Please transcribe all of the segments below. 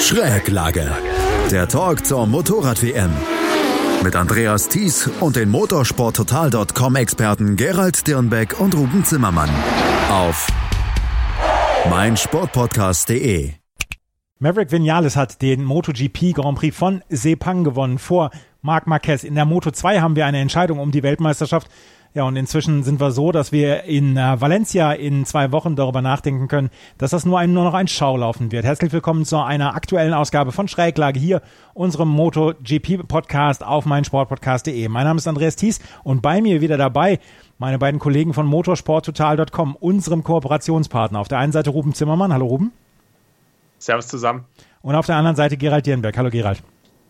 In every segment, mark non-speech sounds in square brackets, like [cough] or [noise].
Schräglage. Der Talk zur Motorrad-WM. Mit Andreas Thies und den motorsporttotal.com-Experten Gerald Dirnbeck und Ruben Zimmermann. Auf meinsportpodcast.de. Maverick Vinales hat den MotoGP Grand Prix von Sepang gewonnen vor Marc Marquez. In der Moto 2 haben wir eine Entscheidung um die Weltmeisterschaft ja, und inzwischen sind wir so, dass wir in äh, Valencia in zwei Wochen darüber nachdenken können, dass das nur, ein, nur noch ein Schaulaufen wird. Herzlich willkommen zu einer aktuellen Ausgabe von Schräglage hier, unserem MotoGP-Podcast auf meinsportpodcast.de. Mein Name ist Andreas Thies und bei mir wieder dabei meine beiden Kollegen von motorsporttotal.com, unserem Kooperationspartner. Auf der einen Seite Ruben Zimmermann. Hallo Ruben. Servus zusammen. Und auf der anderen Seite Gerald Dierenberg. Hallo Gerald.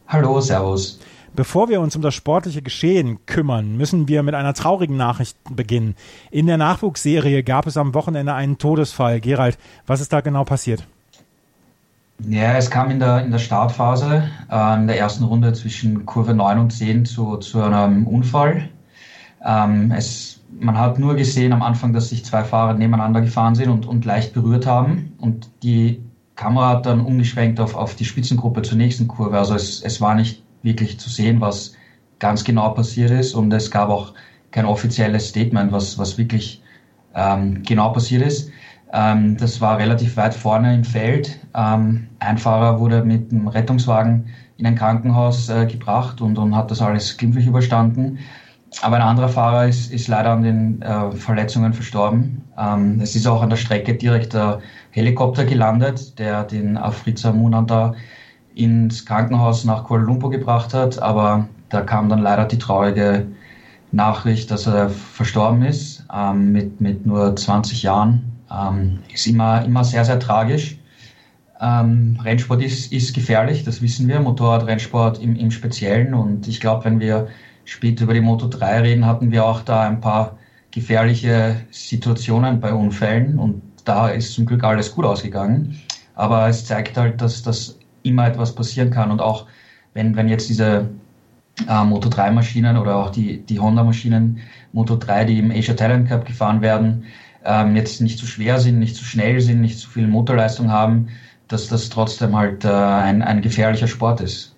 Hallo, Servus. Bevor wir uns um das sportliche Geschehen kümmern, müssen wir mit einer traurigen Nachricht beginnen. In der Nachwuchsserie gab es am Wochenende einen Todesfall. Gerald, was ist da genau passiert? Ja, es kam in der, in der Startphase, äh, in der ersten Runde zwischen Kurve 9 und 10 zu, zu einem Unfall. Ähm, es, man hat nur gesehen am Anfang, dass sich zwei Fahrer nebeneinander gefahren sind und, und leicht berührt haben. Und die Kamera hat dann umgeschwenkt auf, auf die Spitzengruppe zur nächsten Kurve. Also es, es war nicht wirklich zu sehen, was ganz genau passiert ist. Und es gab auch kein offizielles Statement, was, was wirklich ähm, genau passiert ist. Ähm, das war relativ weit vorne im Feld. Ähm, ein Fahrer wurde mit einem Rettungswagen in ein Krankenhaus äh, gebracht und, und hat das alles glimpflich überstanden. Aber ein anderer Fahrer ist, ist leider an den äh, Verletzungen verstorben. Ähm, es ist auch an der Strecke direkt der Helikopter gelandet, der den Afriza Munanda ins Krankenhaus nach Kuala Lumpur gebracht hat, aber da kam dann leider die traurige Nachricht, dass er verstorben ist ähm, mit, mit nur 20 Jahren. Ähm, ist immer, immer sehr, sehr tragisch. Ähm, Rennsport ist, ist gefährlich, das wissen wir, Motorradrennsport im, im Speziellen. Und ich glaube, wenn wir später über die Moto 3 reden, hatten wir auch da ein paar gefährliche Situationen bei Unfällen und da ist zum Glück alles gut ausgegangen. Aber es zeigt halt, dass das immer etwas passieren kann. Und auch wenn, wenn jetzt diese äh, Moto 3 Maschinen oder auch die, die Honda Maschinen Moto 3, die im Asia Talent Cup gefahren werden, ähm, jetzt nicht zu so schwer sind, nicht zu so schnell sind, nicht zu so viel Motorleistung haben, dass das trotzdem halt äh, ein, ein gefährlicher Sport ist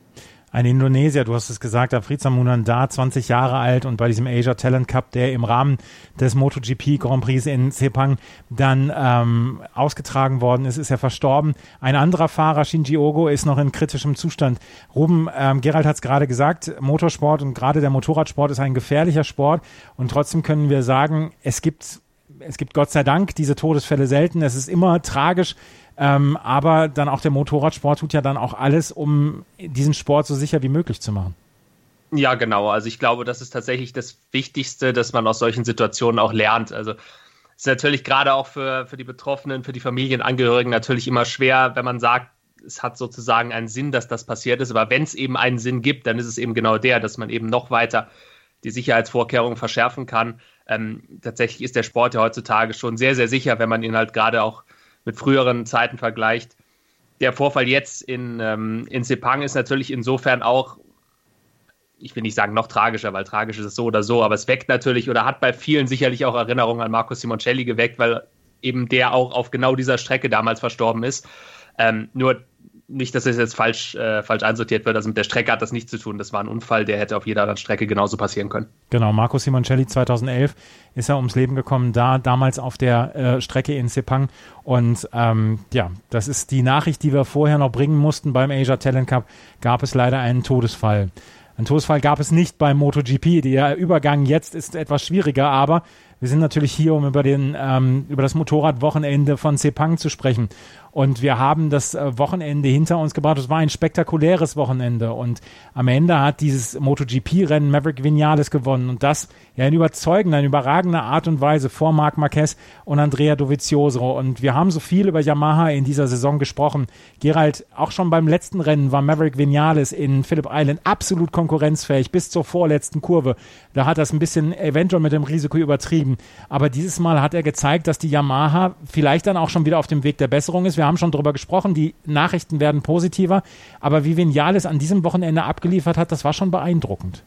ein Indonesier, du hast es gesagt, Afriza Munanda, 20 Jahre alt und bei diesem Asia Talent Cup, der im Rahmen des MotoGP Grand Prix in Sepang dann ähm, ausgetragen worden ist, ist er verstorben. Ein anderer Fahrer, Shinji Ogo, ist noch in kritischem Zustand. Ruben, ähm, Gerald hat es gerade gesagt, Motorsport und gerade der Motorradsport ist ein gefährlicher Sport und trotzdem können wir sagen, es gibt es gibt Gott sei Dank diese Todesfälle selten. Es ist immer tragisch, ähm, aber dann auch der Motorradsport tut ja dann auch alles, um diesen Sport so sicher wie möglich zu machen. Ja, genau. Also ich glaube, das ist tatsächlich das Wichtigste, dass man aus solchen Situationen auch lernt. Also es ist natürlich gerade auch für, für die Betroffenen, für die Familienangehörigen natürlich immer schwer, wenn man sagt, es hat sozusagen einen Sinn, dass das passiert ist. Aber wenn es eben einen Sinn gibt, dann ist es eben genau der, dass man eben noch weiter die Sicherheitsvorkehrungen verschärfen kann. Ähm, tatsächlich ist der Sport ja heutzutage schon sehr, sehr sicher, wenn man ihn halt gerade auch mit früheren Zeiten vergleicht. Der Vorfall jetzt in, ähm, in Sepang ist natürlich insofern auch, ich will nicht sagen noch tragischer, weil tragisch ist es so oder so, aber es weckt natürlich oder hat bei vielen sicherlich auch Erinnerungen an Marco Simoncelli geweckt, weil eben der auch auf genau dieser Strecke damals verstorben ist. Ähm, nur nicht, dass es jetzt falsch, äh, falsch einsortiert wird. Also mit der Strecke hat das nichts zu tun. Das war ein Unfall, der hätte auf jeder Strecke genauso passieren können. Genau, Marco Simoncelli 2011 ist er ums Leben gekommen, da damals auf der äh, Strecke in Sepang. Und ähm, ja, das ist die Nachricht, die wir vorher noch bringen mussten. Beim Asia Talent Cup gab es leider einen Todesfall. Ein Todesfall gab es nicht beim MotoGP. Der Übergang jetzt ist etwas schwieriger, aber wir sind natürlich hier, um über, den, ähm, über das Motorradwochenende von Sepang zu sprechen. Und wir haben das äh, Wochenende hinter uns gebracht. Es war ein spektakuläres Wochenende. Und am Ende hat dieses MotoGP-Rennen Maverick Vinales gewonnen. Und das ja in überzeugender, in überragender Art und Weise vor Marc Marquez und Andrea Dovizioso. Und wir haben so viel über Yamaha in dieser Saison gesprochen. Gerald, auch schon beim letzten Rennen war Maverick Vinales in Phillip Island absolut konkurrenzfähig bis zur vorletzten Kurve. Da hat es ein bisschen eventuell mit dem Risiko übertrieben. Aber dieses Mal hat er gezeigt, dass die Yamaha vielleicht dann auch schon wieder auf dem Weg der Besserung ist. Wir haben schon darüber gesprochen, die Nachrichten werden positiver, aber wie Vinales an diesem Wochenende abgeliefert hat, das war schon beeindruckend.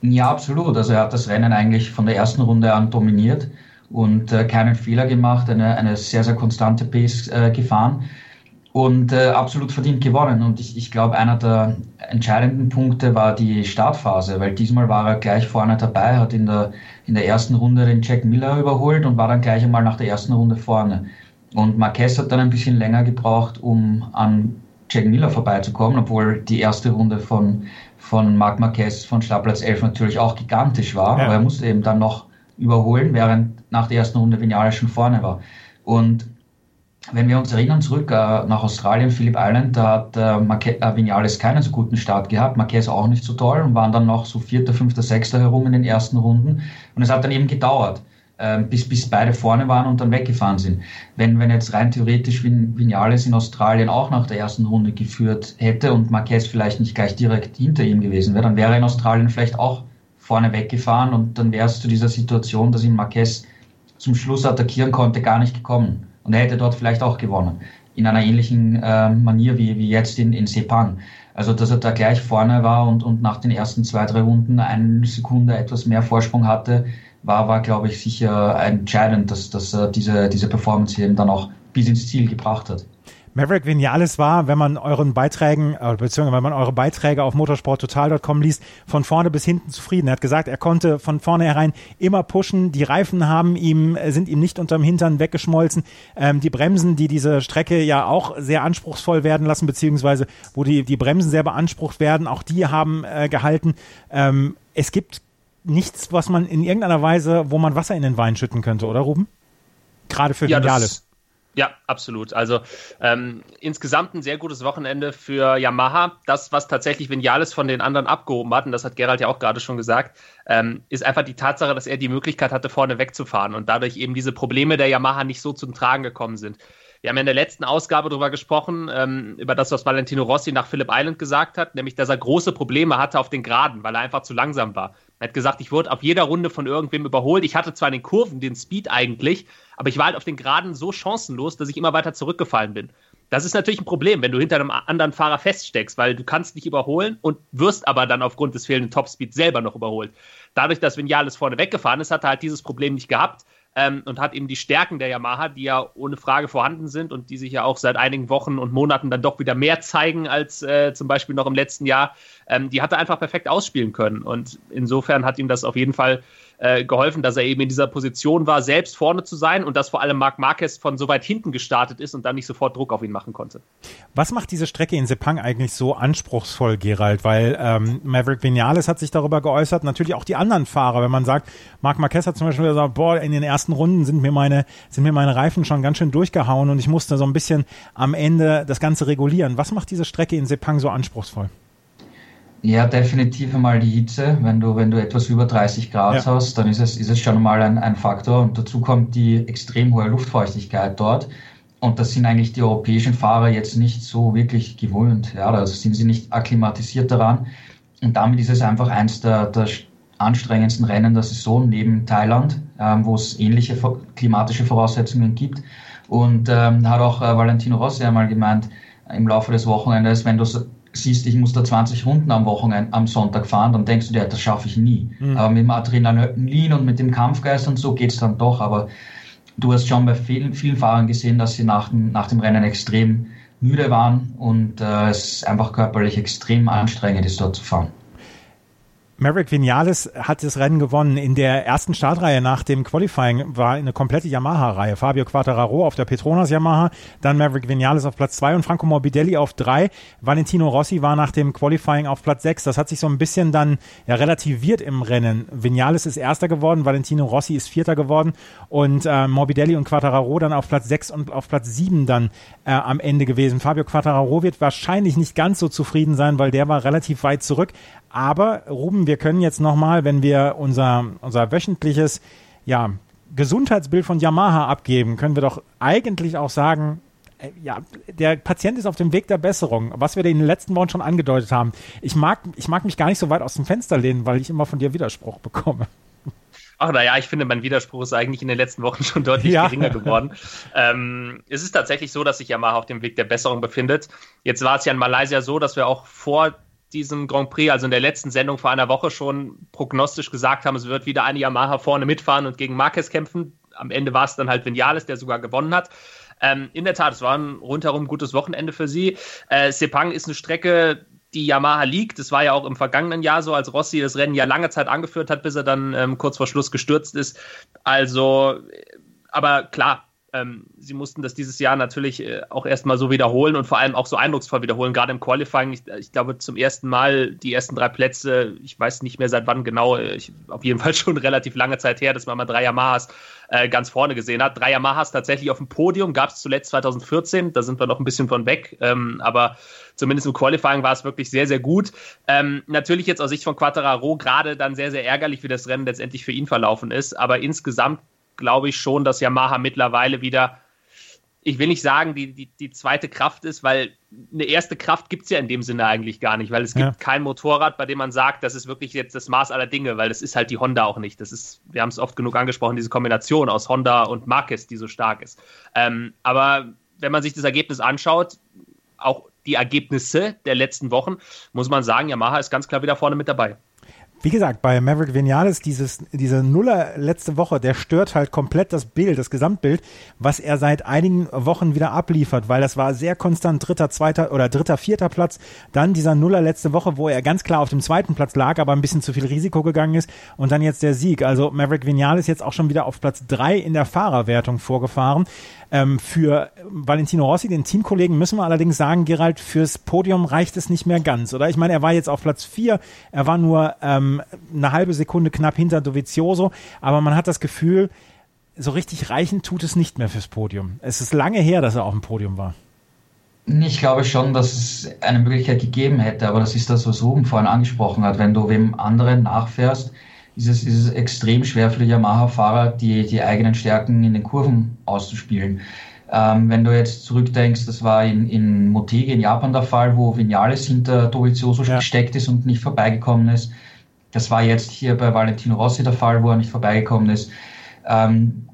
Ja, absolut. Also er hat das Rennen eigentlich von der ersten Runde an dominiert und äh, keinen Fehler gemacht, eine, eine sehr, sehr konstante Pace äh, gefahren. Und äh, absolut verdient gewonnen. Und ich, ich glaube, einer der entscheidenden Punkte war die Startphase, weil diesmal war er gleich vorne dabei, hat in der, in der ersten Runde den Jack Miller überholt und war dann gleich einmal nach der ersten Runde vorne. Und Marquez hat dann ein bisschen länger gebraucht, um an Jack Miller vorbeizukommen, obwohl die erste Runde von, von Marc Marquez von Startplatz 11 natürlich auch gigantisch war, ja. aber er musste eben dann noch überholen, während nach der ersten Runde Vinales schon vorne war. Und wenn wir uns erinnern zurück äh, nach Australien, Phillip Island, da hat äh, Marque äh, Vinales keinen so guten Start gehabt, Marquez auch nicht so toll und waren dann noch so vierter, fünfter, sechster herum in den ersten Runden. Und es hat dann eben gedauert, äh, bis, bis beide vorne waren und dann weggefahren sind. Wenn, wenn jetzt rein theoretisch Vin Vinales in Australien auch nach der ersten Runde geführt hätte und Marquez vielleicht nicht gleich direkt hinter ihm gewesen wäre, dann wäre er in Australien vielleicht auch vorne weggefahren und dann wäre es zu dieser Situation, dass ihn Marquez zum Schluss attackieren konnte, gar nicht gekommen. Und er hätte dort vielleicht auch gewonnen. In einer ähnlichen äh, Manier wie, wie jetzt in, in Sepang. Also, dass er da gleich vorne war und, und nach den ersten zwei, drei Runden eine Sekunde etwas mehr Vorsprung hatte, war, war glaube ich, sicher entscheidend, dass, dass er diese, diese Performance eben dann auch bis ins Ziel gebracht hat. Maverick Vinales war, wenn man euren Beiträgen, äh, beziehungsweise wenn man eure Beiträge auf motorsporttotal.com liest, von vorne bis hinten zufrieden. Er hat gesagt, er konnte von vornherein immer pushen. Die Reifen haben ihm, äh, sind ihm nicht unterm Hintern weggeschmolzen. Ähm, die Bremsen, die diese Strecke ja auch sehr anspruchsvoll werden lassen, beziehungsweise wo die, die Bremsen sehr beansprucht werden, auch die haben äh, gehalten. Ähm, es gibt nichts, was man in irgendeiner Weise, wo man Wasser in den Wein schütten könnte, oder Ruben? Gerade für ja, Vinales. Ja, absolut. Also ähm, insgesamt ein sehr gutes Wochenende für Yamaha. Das, was tatsächlich Vinales von den anderen abgehoben hat, und das hat Gerald ja auch gerade schon gesagt, ähm, ist einfach die Tatsache, dass er die Möglichkeit hatte, vorne wegzufahren und dadurch eben diese Probleme der Yamaha nicht so zum Tragen gekommen sind. Wir haben ja in der letzten Ausgabe darüber gesprochen, ähm, über das, was Valentino Rossi nach Phillip Island gesagt hat, nämlich, dass er große Probleme hatte auf den Geraden, weil er einfach zu langsam war. Er hat gesagt, ich wurde auf jeder Runde von irgendwem überholt. Ich hatte zwar in den Kurven den Speed eigentlich, aber ich war halt auf den Geraden so chancenlos, dass ich immer weiter zurückgefallen bin. Das ist natürlich ein Problem, wenn du hinter einem anderen Fahrer feststeckst, weil du kannst nicht überholen und wirst aber dann aufgrund des fehlenden Topspeed selber noch überholt. Dadurch, dass Vinales vorne weggefahren ist, hat er halt dieses Problem nicht gehabt ähm, und hat eben die Stärken der Yamaha, die ja ohne Frage vorhanden sind und die sich ja auch seit einigen Wochen und Monaten dann doch wieder mehr zeigen als äh, zum Beispiel noch im letzten Jahr, ähm, die hat er einfach perfekt ausspielen können. Und insofern hat ihm das auf jeden Fall äh, geholfen, dass er eben in dieser Position war, selbst vorne zu sein und dass vor allem Marc Marquez von so weit hinten gestartet ist und dann nicht sofort Druck auf ihn machen konnte. Was macht diese Strecke in Sepang eigentlich so anspruchsvoll, Gerald? Weil ähm, Maverick Vinales hat sich darüber geäußert, natürlich auch die anderen Fahrer, wenn man sagt, Marc Marquez hat zum Beispiel gesagt, boah, in den ersten Runden sind mir meine, sind mir meine Reifen schon ganz schön durchgehauen und ich musste so ein bisschen am Ende das Ganze regulieren. Was macht diese Strecke in Sepang so anspruchsvoll? Ja, definitiv einmal die Hitze. Wenn du, wenn du etwas über 30 Grad ja. hast, dann ist es, ist es schon mal ein, ein Faktor. Und dazu kommt die extrem hohe Luftfeuchtigkeit dort. Und das sind eigentlich die europäischen Fahrer jetzt nicht so wirklich gewöhnt. Ja, also sind sie nicht akklimatisiert daran. Und damit ist es einfach eins der, der anstrengendsten Rennen der Saison neben Thailand, ähm, wo es ähnliche klimatische Voraussetzungen gibt. Und ähm, hat auch äh, Valentino Rossi einmal gemeint, im Laufe des Wochenendes, wenn du siehst, ich muss da 20 Runden am Wochenende, am Sonntag fahren, dann denkst du dir, das schaffe ich nie. Mhm. Aber mit dem Adrenalin und mit dem Kampfgeist und so geht es dann doch. Aber du hast schon bei vielen, vielen Fahrern gesehen, dass sie nach dem, nach dem Rennen extrem müde waren und äh, es einfach körperlich extrem anstrengend ist, dort zu fahren. Maverick Vinales hat das Rennen gewonnen. In der ersten Startreihe nach dem Qualifying war eine komplette Yamaha-Reihe. Fabio Quattararo auf der Petronas Yamaha, dann Maverick Vinales auf Platz zwei und Franco Morbidelli auf drei. Valentino Rossi war nach dem Qualifying auf Platz sechs. Das hat sich so ein bisschen dann ja, relativiert im Rennen. Vinales ist Erster geworden, Valentino Rossi ist Vierter geworden und äh, Morbidelli und Quattararo dann auf Platz sechs und auf Platz sieben dann äh, am Ende gewesen. Fabio Quattararo wird wahrscheinlich nicht ganz so zufrieden sein, weil der war relativ weit zurück. Aber Ruben, wir können jetzt nochmal, wenn wir unser, unser wöchentliches ja, Gesundheitsbild von Yamaha abgeben, können wir doch eigentlich auch sagen, äh, ja, der Patient ist auf dem Weg der Besserung, was wir in den letzten Wochen schon angedeutet haben. Ich mag, ich mag mich gar nicht so weit aus dem Fenster lehnen, weil ich immer von dir Widerspruch bekomme. Ach naja, ich finde, mein Widerspruch ist eigentlich in den letzten Wochen schon deutlich ja. geringer geworden. ähm, es ist tatsächlich so, dass sich Yamaha auf dem Weg der Besserung befindet. Jetzt war es ja in Malaysia so, dass wir auch vor diesem Grand Prix, also in der letzten Sendung vor einer Woche schon prognostisch gesagt haben, es wird wieder eine Yamaha vorne mitfahren und gegen Marquez kämpfen. Am Ende war es dann halt Vinales, der sogar gewonnen hat. Ähm, in der Tat, es war ein rundherum gutes Wochenende für sie. Äh, Sepang ist eine Strecke, die Yamaha liegt. Das war ja auch im vergangenen Jahr so, als Rossi das Rennen ja lange Zeit angeführt hat, bis er dann ähm, kurz vor Schluss gestürzt ist. Also, aber klar, ähm, sie mussten das dieses Jahr natürlich äh, auch erstmal so wiederholen und vor allem auch so eindrucksvoll wiederholen, gerade im Qualifying. Ich, ich, glaube, zum ersten Mal die ersten drei Plätze, ich weiß nicht mehr seit wann genau, äh, ich, auf jeden [laughs] Fall schon relativ lange Zeit her, dass man mal drei Yamahas äh, ganz vorne gesehen hat. Drei Yamahas tatsächlich auf dem Podium gab es zuletzt 2014, da sind wir noch ein bisschen von weg, ähm, aber zumindest im Qualifying war es wirklich sehr, sehr gut. Ähm, natürlich jetzt aus Sicht von Quattararo gerade dann sehr, sehr ärgerlich, wie das Rennen letztendlich für ihn verlaufen ist, aber insgesamt glaube ich schon, dass Yamaha mittlerweile wieder, ich will nicht sagen, die, die, die zweite Kraft ist, weil eine erste Kraft gibt es ja in dem Sinne eigentlich gar nicht, weil es gibt ja. kein Motorrad, bei dem man sagt, das ist wirklich jetzt das Maß aller Dinge, weil das ist halt die Honda auch nicht. Das ist, wir haben es oft genug angesprochen, diese Kombination aus Honda und Marquez, die so stark ist. Ähm, aber wenn man sich das Ergebnis anschaut, auch die Ergebnisse der letzten Wochen, muss man sagen, Yamaha ist ganz klar wieder vorne mit dabei wie gesagt, bei Maverick Vinales, dieses, diese Nuller letzte Woche, der stört halt komplett das Bild, das Gesamtbild, was er seit einigen Wochen wieder abliefert, weil das war sehr konstant dritter, zweiter oder dritter, vierter Platz. Dann dieser Nuller letzte Woche, wo er ganz klar auf dem zweiten Platz lag, aber ein bisschen zu viel Risiko gegangen ist. Und dann jetzt der Sieg. Also Maverick Vinales jetzt auch schon wieder auf Platz drei in der Fahrerwertung vorgefahren. Ähm, für Valentino Rossi, den Teamkollegen, müssen wir allerdings sagen, Gerald, fürs Podium reicht es nicht mehr ganz, oder? Ich meine, er war jetzt auf Platz vier, er war nur ähm, eine halbe Sekunde knapp hinter Dovizioso, aber man hat das Gefühl, so richtig reichen tut es nicht mehr fürs Podium. Es ist lange her, dass er auf dem Podium war. Ich glaube schon, dass es eine Möglichkeit gegeben hätte, aber das ist das, was Ruben vorhin angesprochen hat. Wenn du wem anderen nachfährst, ist es, extrem schwer für die Yamaha-Fahrer, die, die eigenen Stärken in den Kurven auszuspielen. Ähm, wenn du jetzt zurückdenkst, das war in, in Motegi in Japan der Fall, wo Vinales hinter Dovizioso ja. gesteckt ist und nicht vorbeigekommen ist. Das war jetzt hier bei Valentino Rossi der Fall, wo er nicht vorbeigekommen ist. Ähm,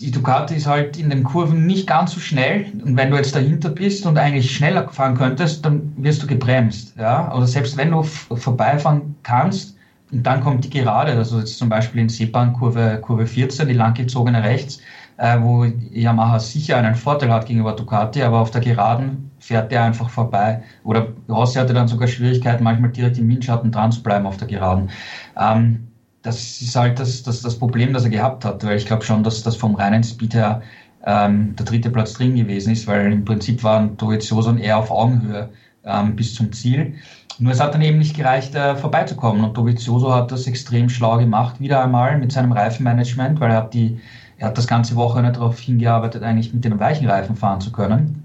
die Ducati ist halt in den Kurven nicht ganz so schnell. Und wenn du jetzt dahinter bist und eigentlich schneller fahren könntest, dann wirst du gebremst. Ja? Oder selbst wenn du vorbeifahren kannst, und dann kommt die Gerade, also jetzt zum Beispiel in Sepang Kurve, Kurve 14, die langgezogene rechts, äh, wo Yamaha sicher einen Vorteil hat gegenüber Ducati, aber auf der Geraden fährt der einfach vorbei. Oder Rossi hatte dann sogar Schwierigkeiten, manchmal direkt im Windschatten dran zu bleiben auf der Geraden. Ähm, das ist halt das, das, das Problem, das er gehabt hat, weil ich glaube schon, dass das vom reinen Speed her ähm, der dritte Platz drin gewesen ist, weil im Prinzip waren Dovizioso eher auf Augenhöhe ähm, bis zum Ziel. Nur es hat dann eben nicht gereicht, äh, vorbeizukommen. Und Dovizioso hat das extrem schlau gemacht, wieder einmal mit seinem Reifenmanagement, weil er hat, die, er hat das ganze Wochenende darauf hingearbeitet, eigentlich mit den weichen Reifen fahren zu können.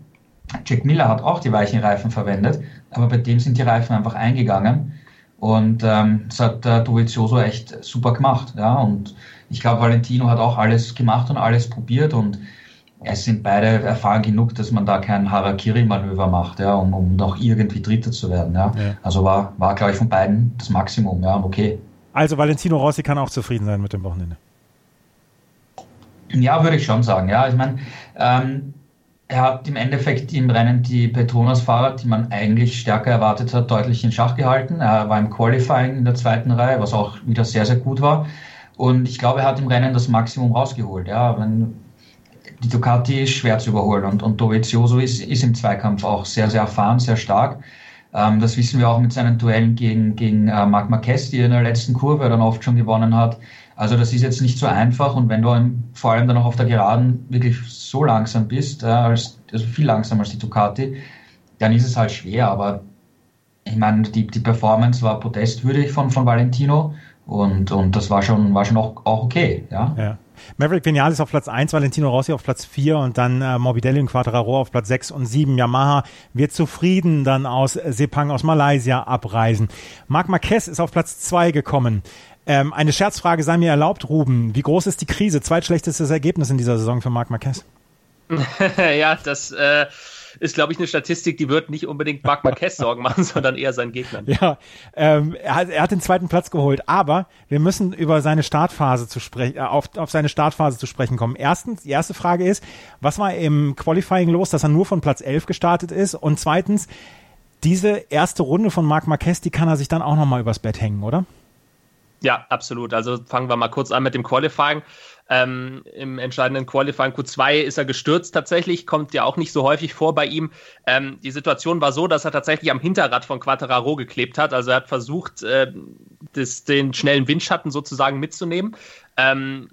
Jack Miller hat auch die weichen Reifen verwendet, aber bei dem sind die Reifen einfach eingegangen. Und ähm, das hat äh, Dovizioso echt super gemacht. Ja? Und ich glaube, Valentino hat auch alles gemacht und alles probiert und es sind beide erfahren genug, dass man da kein Harakiri-Manöver macht, ja, um, um noch irgendwie Dritter zu werden. Ja. ja. Also war, war, glaube ich, von beiden das Maximum, ja, okay. Also Valentino Rossi kann auch zufrieden sein mit dem Wochenende. Ja, würde ich schon sagen. Ja, ich meine, ähm, er hat im Endeffekt im Rennen die Petronas-Fahrer, die man eigentlich stärker erwartet hat, deutlich in Schach gehalten. Er war im Qualifying in der zweiten Reihe, was auch wieder sehr, sehr gut war. Und ich glaube, er hat im Rennen das Maximum rausgeholt. Ja, wenn, die Ducati ist schwer zu überholen und, und Dovizioso ist, ist im Zweikampf auch sehr, sehr erfahren, sehr stark. Ähm, das wissen wir auch mit seinen Duellen gegen, gegen äh, Marc Marquez, die er in der letzten Kurve dann oft schon gewonnen hat. Also das ist jetzt nicht so einfach und wenn du vor allem dann auch auf der Geraden wirklich so langsam bist, äh, als, also viel langsamer als die Ducati, dann ist es halt schwer. Aber ich meine, die, die Performance war protestwürdig von, von Valentino und, und das war schon, war schon auch, auch okay. Ja. ja. Maverick Vinales auf Platz 1, Valentino Rossi auf Platz 4 und dann äh, Morbidelli und Quattraro auf Platz 6 und 7. Yamaha wird zufrieden dann aus Sepang aus Malaysia abreisen. Marc Marquez ist auf Platz 2 gekommen. Ähm, eine Scherzfrage sei mir erlaubt, Ruben. Wie groß ist die Krise? Zweitschlechtestes Ergebnis in dieser Saison für Marc Marquez? [laughs] ja, das äh, ist, glaube ich, eine Statistik, die wird nicht unbedingt Marc Marquez Sorgen machen, [laughs] sondern eher seinen Gegnern. Ja, ähm, er, hat, er hat den zweiten Platz geholt, aber wir müssen über seine Startphase zu sprechen, äh, auf, auf seine Startphase zu sprechen kommen. Erstens, die erste Frage ist, was war im Qualifying los, dass er nur von Platz 11 gestartet ist? Und zweitens, diese erste Runde von Marc Marquez, die kann er sich dann auch nochmal übers Bett hängen, oder? Ja, absolut. Also fangen wir mal kurz an mit dem Qualifying. Ähm, Im entscheidenden Qualifying Q2 ist er gestürzt tatsächlich, kommt ja auch nicht so häufig vor bei ihm. Ähm, die Situation war so, dass er tatsächlich am Hinterrad von Quattararo geklebt hat. Also er hat versucht, äh, das, den schnellen Windschatten sozusagen mitzunehmen. Ähm,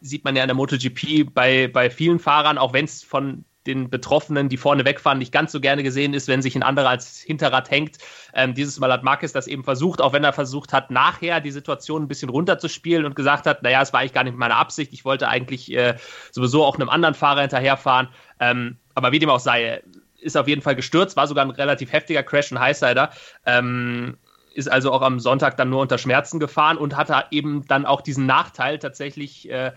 sieht man ja in der MotoGP bei, bei vielen Fahrern, auch wenn es von den Betroffenen, die vorne wegfahren, nicht ganz so gerne gesehen ist, wenn sich ein anderer als Hinterrad hängt. Ähm, dieses Mal hat Marquez das eben versucht, auch wenn er versucht hat, nachher die Situation ein bisschen runterzuspielen und gesagt hat, naja, es war eigentlich gar nicht meine Absicht, ich wollte eigentlich äh, sowieso auch einem anderen Fahrer hinterherfahren. Ähm, aber wie dem auch sei, ist auf jeden Fall gestürzt, war sogar ein relativ heftiger Crash, ein Highsider. Ähm, ist also auch am Sonntag dann nur unter Schmerzen gefahren und hatte eben dann auch diesen Nachteil tatsächlich äh,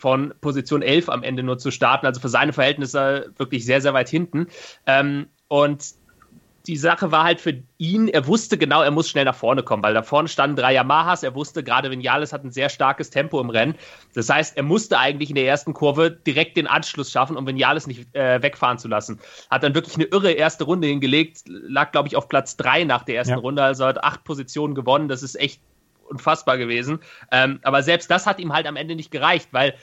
von Position 11 am Ende nur zu starten. Also für seine Verhältnisse wirklich sehr, sehr weit hinten. Ähm, und die Sache war halt für ihn, er wusste genau, er muss schnell nach vorne kommen, weil da vorne standen drei Yamahas. Er wusste, gerade Vinales hat ein sehr starkes Tempo im Rennen. Das heißt, er musste eigentlich in der ersten Kurve direkt den Anschluss schaffen, um Vinales nicht äh, wegfahren zu lassen. Hat dann wirklich eine irre erste Runde hingelegt, lag, glaube ich, auf Platz drei nach der ersten ja. Runde, also hat acht Positionen gewonnen. Das ist echt unfassbar gewesen. Ähm, aber selbst das hat ihm halt am Ende nicht gereicht, weil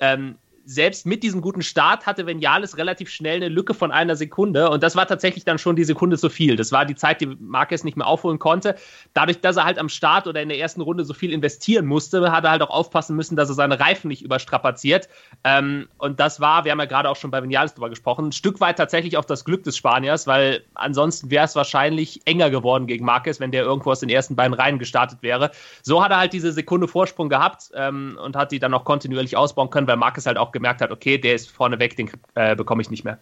ähm, selbst mit diesem guten Start hatte Vinales relativ schnell eine Lücke von einer Sekunde und das war tatsächlich dann schon die Sekunde zu viel. Das war die Zeit, die Marquez nicht mehr aufholen konnte. Dadurch, dass er halt am Start oder in der ersten Runde so viel investieren musste, hat er halt auch aufpassen müssen, dass er seine Reifen nicht überstrapaziert. Ähm, und das war, wir haben ja gerade auch schon bei Vinales drüber gesprochen, ein Stück weit tatsächlich auch das Glück des Spaniers, weil ansonsten wäre es wahrscheinlich enger geworden gegen Marquez, wenn der irgendwo aus den ersten beiden Reihen gestartet wäre. So hat er halt diese Sekunde Vorsprung gehabt ähm, und hat die dann noch kontinuierlich ausbauen können, weil Marquez halt auch gemerkt hat, okay, der ist vorne weg, den äh, bekomme ich nicht mehr.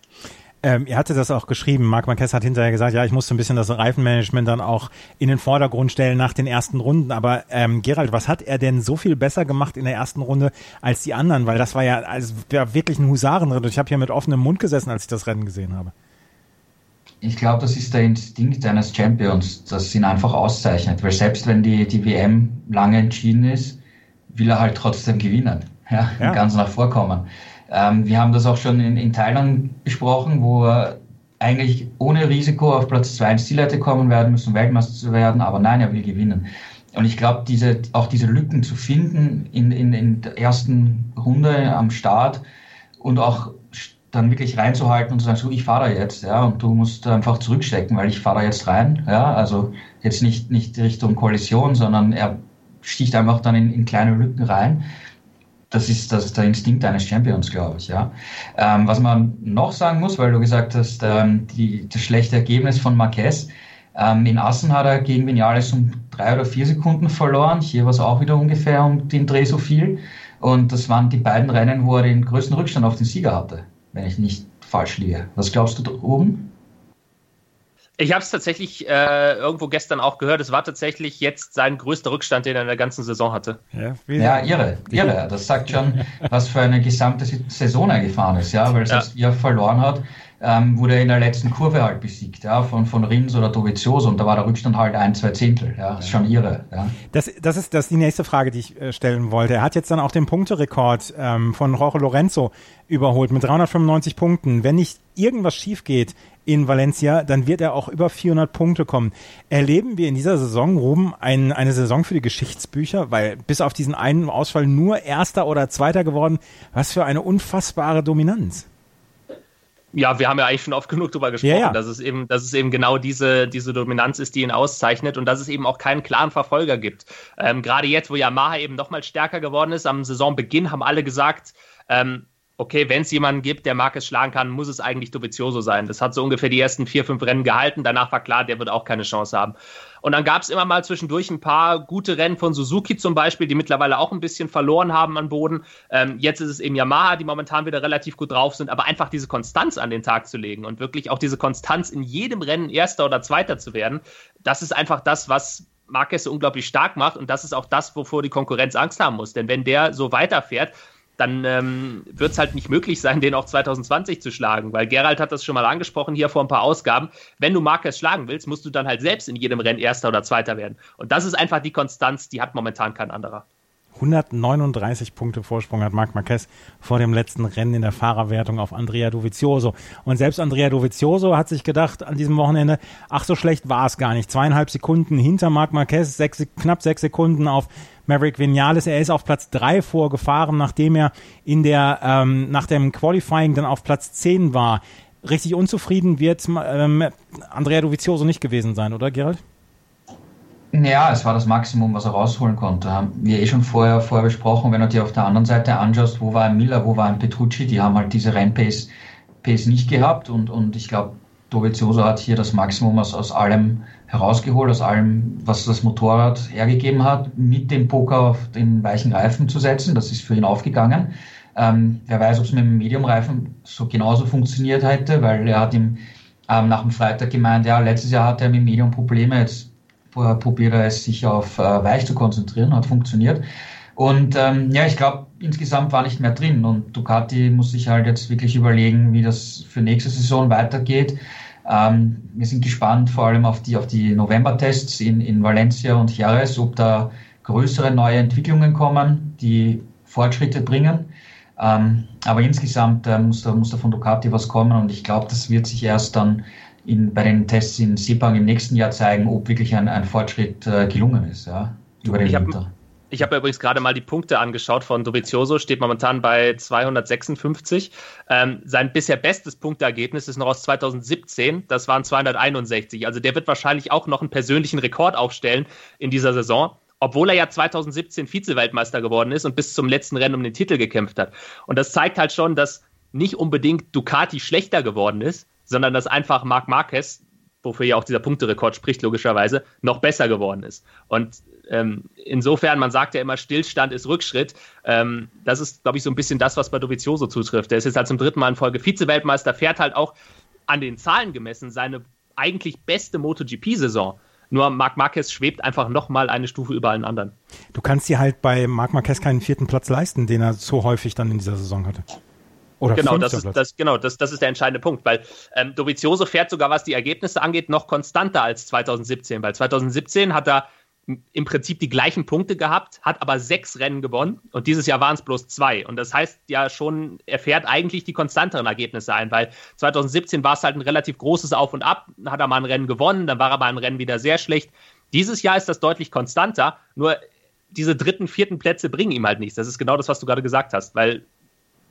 Ähm, ihr hatte das auch geschrieben. Marc Marquez hat hinterher gesagt, ja, ich musste ein bisschen das Reifenmanagement dann auch in den Vordergrund stellen nach den ersten Runden. Aber ähm, Gerald, was hat er denn so viel besser gemacht in der ersten Runde als die anderen? Weil das war ja, also, ja wirklich ein Husarenritt. Ich habe hier mit offenem Mund gesessen, als ich das Rennen gesehen habe. Ich glaube, das ist der Instinkt eines Champions, das ihn einfach auszeichnet. Weil selbst wenn die, die WM lange entschieden ist, will er halt trotzdem gewinnen ja, ja. ganz nach vorkommen. Ähm, wir haben das auch schon in, in Thailand besprochen, wo eigentlich ohne Risiko auf Platz 2 ins Ziel hätte kommen werden müssen, Weltmeister zu werden, aber nein, er will gewinnen. Und ich glaube, diese, auch diese Lücken zu finden in, in, in der ersten Runde am Start und auch dann wirklich reinzuhalten und zu sagen, so, ich fahre da jetzt, ja, und du musst einfach zurückstecken, weil ich fahre da jetzt rein, ja, also jetzt nicht, nicht Richtung Kollision, sondern er sticht einfach dann in, in kleine Lücken rein das ist, das ist der Instinkt eines Champions, glaube ich. Ja. Ähm, was man noch sagen muss, weil du gesagt hast, ähm, die, das schlechte Ergebnis von Marquez. Ähm, in Assen hat er gegen Vinales um drei oder vier Sekunden verloren. Hier war es auch wieder ungefähr um den Dreh so viel. Und das waren die beiden Rennen, wo er den größten Rückstand auf den Sieger hatte, wenn ich nicht falsch liege. Was glaubst du da oben? Ich habe es tatsächlich äh, irgendwo gestern auch gehört. Es war tatsächlich jetzt sein größter Rückstand, den er in der ganzen Saison hatte. Ja, ja irre, irre. Das sagt schon, was für eine gesamte Saison er gefahren ist, ja, weil selbst ja. er verloren hat, ähm, wurde er in der letzten Kurve halt besiegt, ja, von, von Rins oder Dovizioso und da war der Rückstand halt ein, zwei Zehntel, ja, das ist schon irre, ja. Das, das, ist, das ist die nächste Frage, die ich äh, stellen wollte. Er hat jetzt dann auch den Punkterekord ähm, von Jorge Lorenzo überholt mit 395 Punkten. Wenn nicht irgendwas schief geht in Valencia, dann wird er auch über 400 Punkte kommen. Erleben wir in dieser Saison, Ruben, ein, eine Saison für die Geschichtsbücher? Weil bis auf diesen einen Ausfall nur Erster oder Zweiter geworden. Was für eine unfassbare Dominanz. Ja, wir haben ja eigentlich schon oft genug darüber gesprochen, ja, ja. dass es eben, dass es eben genau diese, diese Dominanz ist, die ihn auszeichnet und dass es eben auch keinen klaren Verfolger gibt. Ähm, Gerade jetzt, wo Yamaha eben nochmal stärker geworden ist, am Saisonbeginn haben alle gesagt, ähm, okay, wenn es jemanden gibt, der Marquez schlagen kann, muss es eigentlich Dovizioso sein. Das hat so ungefähr die ersten vier, fünf Rennen gehalten. Danach war klar, der wird auch keine Chance haben. Und dann gab es immer mal zwischendurch ein paar gute Rennen von Suzuki zum Beispiel, die mittlerweile auch ein bisschen verloren haben an Boden. Ähm, jetzt ist es eben Yamaha, die momentan wieder relativ gut drauf sind, aber einfach diese Konstanz an den Tag zu legen und wirklich auch diese Konstanz in jedem Rennen Erster oder Zweiter zu werden, das ist einfach das, was Marquez so unglaublich stark macht und das ist auch das, wovor die Konkurrenz Angst haben muss. Denn wenn der so weiterfährt, dann ähm, wird es halt nicht möglich sein, [laughs] den auch 2020 zu schlagen, weil Gerald hat das schon mal angesprochen hier vor ein paar Ausgaben. Wenn du Marquez schlagen willst, musst du dann halt selbst in jedem Rennen Erster oder Zweiter werden. Und das ist einfach die Konstanz, die hat momentan kein anderer. 139 Punkte Vorsprung hat Marc Marquez vor dem letzten Rennen in der Fahrerwertung auf Andrea Dovizioso. Und selbst Andrea Dovizioso hat sich gedacht an diesem Wochenende, ach so schlecht war es gar nicht. Zweieinhalb Sekunden hinter Marc Marquez, sechs, knapp sechs Sekunden auf Maverick Vinales. Er ist auf Platz drei vorgefahren, nachdem er in der, ähm, nach dem Qualifying dann auf Platz zehn war. Richtig unzufrieden wird ähm, Andrea Dovizioso nicht gewesen sein, oder Gerald? Ja, es war das Maximum, was er rausholen konnte. Haben eh schon vorher, vorher besprochen, wenn du dir auf der anderen Seite anschaust, wo war ein Miller, wo war ein Petrucci, die haben halt diese Rennpace Pace nicht gehabt und, und ich glaube, Dovizioso hat hier das Maximum aus, aus allem herausgeholt, aus allem, was das Motorrad hergegeben hat, mit dem Poker auf den weichen Reifen zu setzen. Das ist für ihn aufgegangen. Ähm, wer weiß, ob es mit dem Medium-Reifen so genauso funktioniert hätte, weil er hat ihm ähm, nach dem Freitag gemeint, ja, letztes Jahr hatte er mit Medium Probleme, jetzt probiert er es sich auf äh, weich zu konzentrieren, hat funktioniert. Und ähm, ja, ich glaube, insgesamt war nicht mehr drin und Ducati muss sich halt jetzt wirklich überlegen, wie das für nächste Saison weitergeht. Ähm, wir sind gespannt vor allem auf die, auf die November-Tests in, in Valencia und Jerez, ob da größere neue Entwicklungen kommen, die Fortschritte bringen. Ähm, aber insgesamt äh, muss, da, muss da von Ducati was kommen und ich glaube, das wird sich erst dann in, bei den Tests in Sepang im nächsten Jahr zeigen, ob wirklich ein, ein Fortschritt äh, gelungen ist, ja, über den ich Winter. Hab, ich habe übrigens gerade mal die Punkte angeschaut von Dovizioso, steht momentan bei 256. Ähm, sein bisher bestes Punkteergebnis ist noch aus 2017, das waren 261. Also der wird wahrscheinlich auch noch einen persönlichen Rekord aufstellen in dieser Saison obwohl er ja 2017 Vize-Weltmeister geworden ist und bis zum letzten Rennen um den Titel gekämpft hat. Und das zeigt halt schon, dass nicht unbedingt Ducati schlechter geworden ist, sondern dass einfach Marc Marquez, wofür ja auch dieser Punkterekord spricht, logischerweise, noch besser geworden ist. Und ähm, insofern, man sagt ja immer, Stillstand ist Rückschritt. Ähm, das ist, glaube ich, so ein bisschen das, was bei Dovizioso zutrifft. Der ist jetzt halt zum dritten Mal in Folge Vize-Weltmeister, fährt halt auch an den Zahlen gemessen seine eigentlich beste MotoGP-Saison. Nur Marc Marquez schwebt einfach nochmal eine Stufe über allen anderen. Du kannst dir halt bei Marc Marquez keinen vierten Platz leisten, den er so häufig dann in dieser Saison hatte. Oder genau, das ist, das, genau das, das ist der entscheidende Punkt, weil ähm, Dovizioso fährt sogar, was die Ergebnisse angeht, noch konstanter als 2017, weil 2017 hat er im Prinzip die gleichen Punkte gehabt, hat aber sechs Rennen gewonnen und dieses Jahr waren es bloß zwei. Und das heißt ja schon, er fährt eigentlich die konstanteren Ergebnisse ein, weil 2017 war es halt ein relativ großes Auf und Ab, hat er mal ein Rennen gewonnen, dann war er mal ein Rennen wieder sehr schlecht. Dieses Jahr ist das deutlich konstanter, nur diese dritten, vierten Plätze bringen ihm halt nichts. Das ist genau das, was du gerade gesagt hast, weil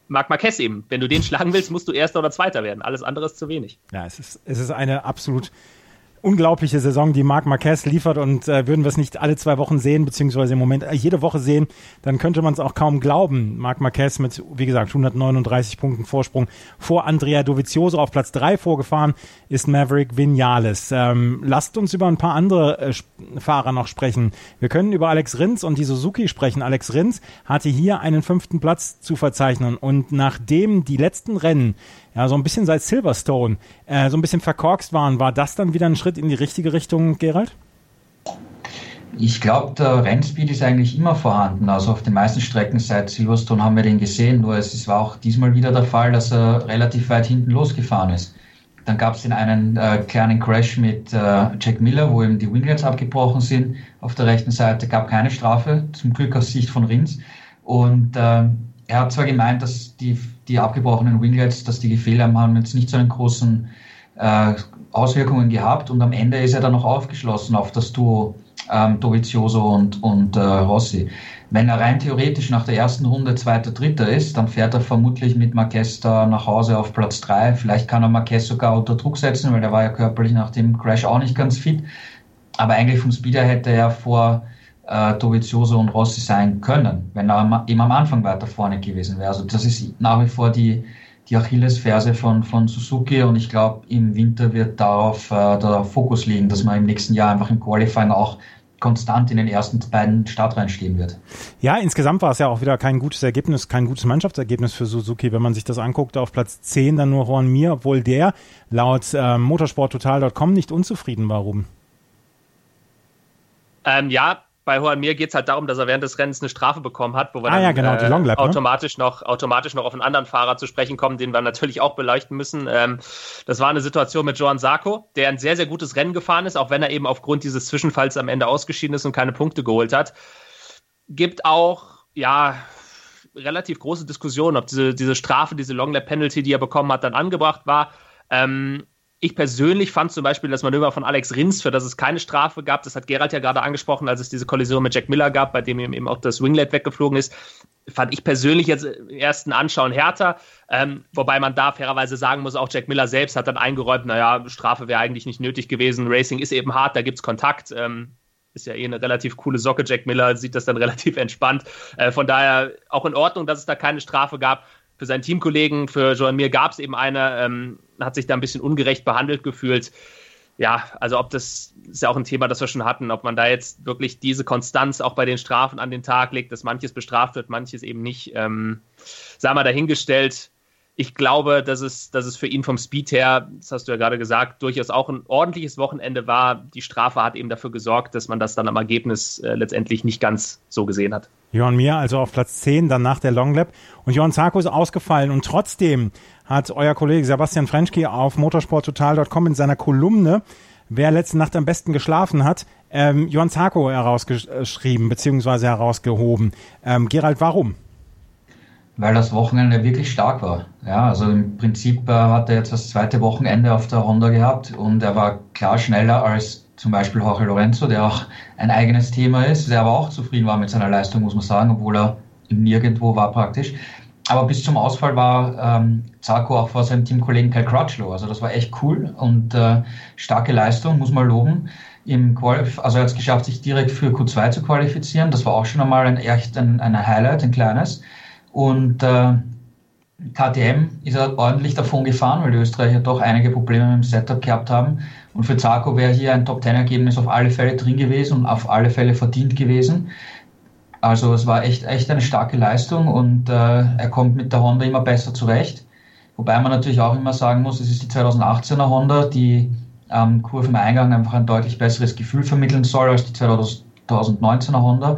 Marc Marquez eben. Wenn du den schlagen willst, musst du Erster oder Zweiter werden. Alles andere ist zu wenig. Ja, es ist, es ist eine absolut unglaubliche Saison, die Marc Marquez liefert und äh, würden wir es nicht alle zwei Wochen sehen, beziehungsweise im Moment jede Woche sehen, dann könnte man es auch kaum glauben. Marc Marquez mit, wie gesagt, 139 Punkten Vorsprung vor Andrea Dovizioso auf Platz drei vorgefahren ist Maverick Vinales. Ähm, lasst uns über ein paar andere äh, Fahrer noch sprechen. Wir können über Alex Rins und die Suzuki sprechen. Alex Rins hatte hier einen fünften Platz zu verzeichnen und nachdem die letzten Rennen ja, so ein bisschen seit Silverstone äh, so ein bisschen verkorkst waren, war das dann wieder ein Schritt in die richtige Richtung, Gerald? Ich glaube, der Rennspeed ist eigentlich immer vorhanden. Also auf den meisten Strecken seit Silverstone haben wir den gesehen. Nur es war auch diesmal wieder der Fall, dass er relativ weit hinten losgefahren ist. Dann gab es den einen äh, kleinen Crash mit äh, Jack Miller, wo eben die Winglets abgebrochen sind. Auf der rechten Seite gab keine Strafe, zum Glück aus Sicht von Rins. Und äh, er hat zwar gemeint, dass die die abgebrochenen Winglets, dass die Fehler haben jetzt nicht so einen großen äh, Auswirkungen gehabt und am Ende ist er dann noch aufgeschlossen auf das Duo ähm, Dovizioso und, und äh, Rossi. Wenn er rein theoretisch nach der ersten Runde zweiter, dritter ist, dann fährt er vermutlich mit Marquez da nach Hause auf Platz drei. Vielleicht kann er Marquez sogar unter Druck setzen, weil der war ja körperlich nach dem Crash auch nicht ganz fit. Aber eigentlich vom Speeder hätte er vor äh, Dovizioso und Rossi sein können, wenn er eben am Anfang weiter vorne gewesen wäre. Also das ist nach wie vor die, die Achillesferse von, von Suzuki und ich glaube, im Winter wird darauf äh, der Fokus liegen, dass man im nächsten Jahr einfach im Qualifying auch konstant in den ersten beiden Startreihen stehen wird. Ja, insgesamt war es ja auch wieder kein gutes Ergebnis, kein gutes Mannschaftsergebnis für Suzuki, wenn man sich das anguckt. Auf Platz 10 dann nur Juan Mir, obwohl der laut äh, motorsporttotal.com nicht unzufrieden war, Ruben. Ähm, ja, bei Juan Mir geht es halt darum, dass er während des Rennens eine Strafe bekommen hat, wo wir ah, dann ja, genau, äh, Longlap, ne? automatisch, ne? noch, automatisch noch auf einen anderen Fahrer zu sprechen kommen, den wir natürlich auch beleuchten müssen. Ähm, das war eine Situation mit Joan Sarko, der ein sehr, sehr gutes Rennen gefahren ist, auch wenn er eben aufgrund dieses Zwischenfalls am Ende ausgeschieden ist und keine Punkte geholt hat. Gibt auch ja, relativ große Diskussion, ob diese, diese Strafe, diese Long Lap Penalty, die er bekommen hat, dann angebracht war. Ähm, ich persönlich fand zum Beispiel das Manöver von Alex Rins, für das es keine Strafe gab, das hat Gerald ja gerade angesprochen, als es diese Kollision mit Jack Miller gab, bei dem ihm eben auch das Winglet weggeflogen ist, fand ich persönlich jetzt im ersten Anschauen härter. Ähm, wobei man da fairerweise sagen muss, auch Jack Miller selbst hat dann eingeräumt, naja, Strafe wäre eigentlich nicht nötig gewesen. Racing ist eben hart, da gibt es Kontakt. Ähm, ist ja eh eine relativ coole Socke. Jack Miller sieht das dann [laughs] relativ entspannt. Äh, von daher auch in Ordnung, dass es da keine Strafe gab für seinen Teamkollegen, für Joan Mir gab es eben eine, ähm, hat sich da ein bisschen ungerecht behandelt gefühlt. Ja, also ob das ist ja auch ein Thema, das wir schon hatten, ob man da jetzt wirklich diese Konstanz auch bei den Strafen an den Tag legt, dass manches bestraft wird, manches eben nicht. Ähm, sei mal dahingestellt. Ich glaube, dass es, dass es für ihn vom Speed her, das hast du ja gerade gesagt, durchaus auch ein ordentliches Wochenende war. Die Strafe hat eben dafür gesorgt, dass man das dann am Ergebnis äh, letztendlich nicht ganz so gesehen hat. Johann Mir also auf Platz 10, dann nach der Long Lap. Und Johann Zarko ist ausgefallen. Und trotzdem hat euer Kollege Sebastian Frenschke auf motorsporttotal.com in seiner Kolumne, wer letzte Nacht am besten geschlafen hat, ähm, Johann Zarko herausgeschrieben bzw. herausgehoben. Ähm, Gerald, warum? Weil das Wochenende wirklich stark war. Ja, also im Prinzip äh, hat er jetzt das zweite Wochenende auf der Honda gehabt und er war klar schneller als zum Beispiel Jorge Lorenzo, der auch ein eigenes Thema ist, der aber auch zufrieden war mit seiner Leistung, muss man sagen, obwohl er nirgendwo war praktisch. Aber bis zum Ausfall war ähm, Zarko auch vor seinem Teamkollegen Kyle Crutchlow. Also das war echt cool und äh, starke Leistung, muss man loben. Im Qualif also er hat es geschafft, sich direkt für Q2 zu qualifizieren. Das war auch schon einmal ein echt ein, ein Highlight, ein kleines. Und äh, KTM ist er ordentlich davon gefahren, weil die Österreicher doch einige Probleme mit dem Setup gehabt haben. Und für Zarko wäre hier ein Top-10-Ergebnis auf alle Fälle drin gewesen und auf alle Fälle verdient gewesen. Also es war echt, echt eine starke Leistung und äh, er kommt mit der Honda immer besser zurecht. Wobei man natürlich auch immer sagen muss, es ist die 2018er Honda, die am ähm, Kurve im Eingang einfach ein deutlich besseres Gefühl vermitteln soll als die 2019er Honda,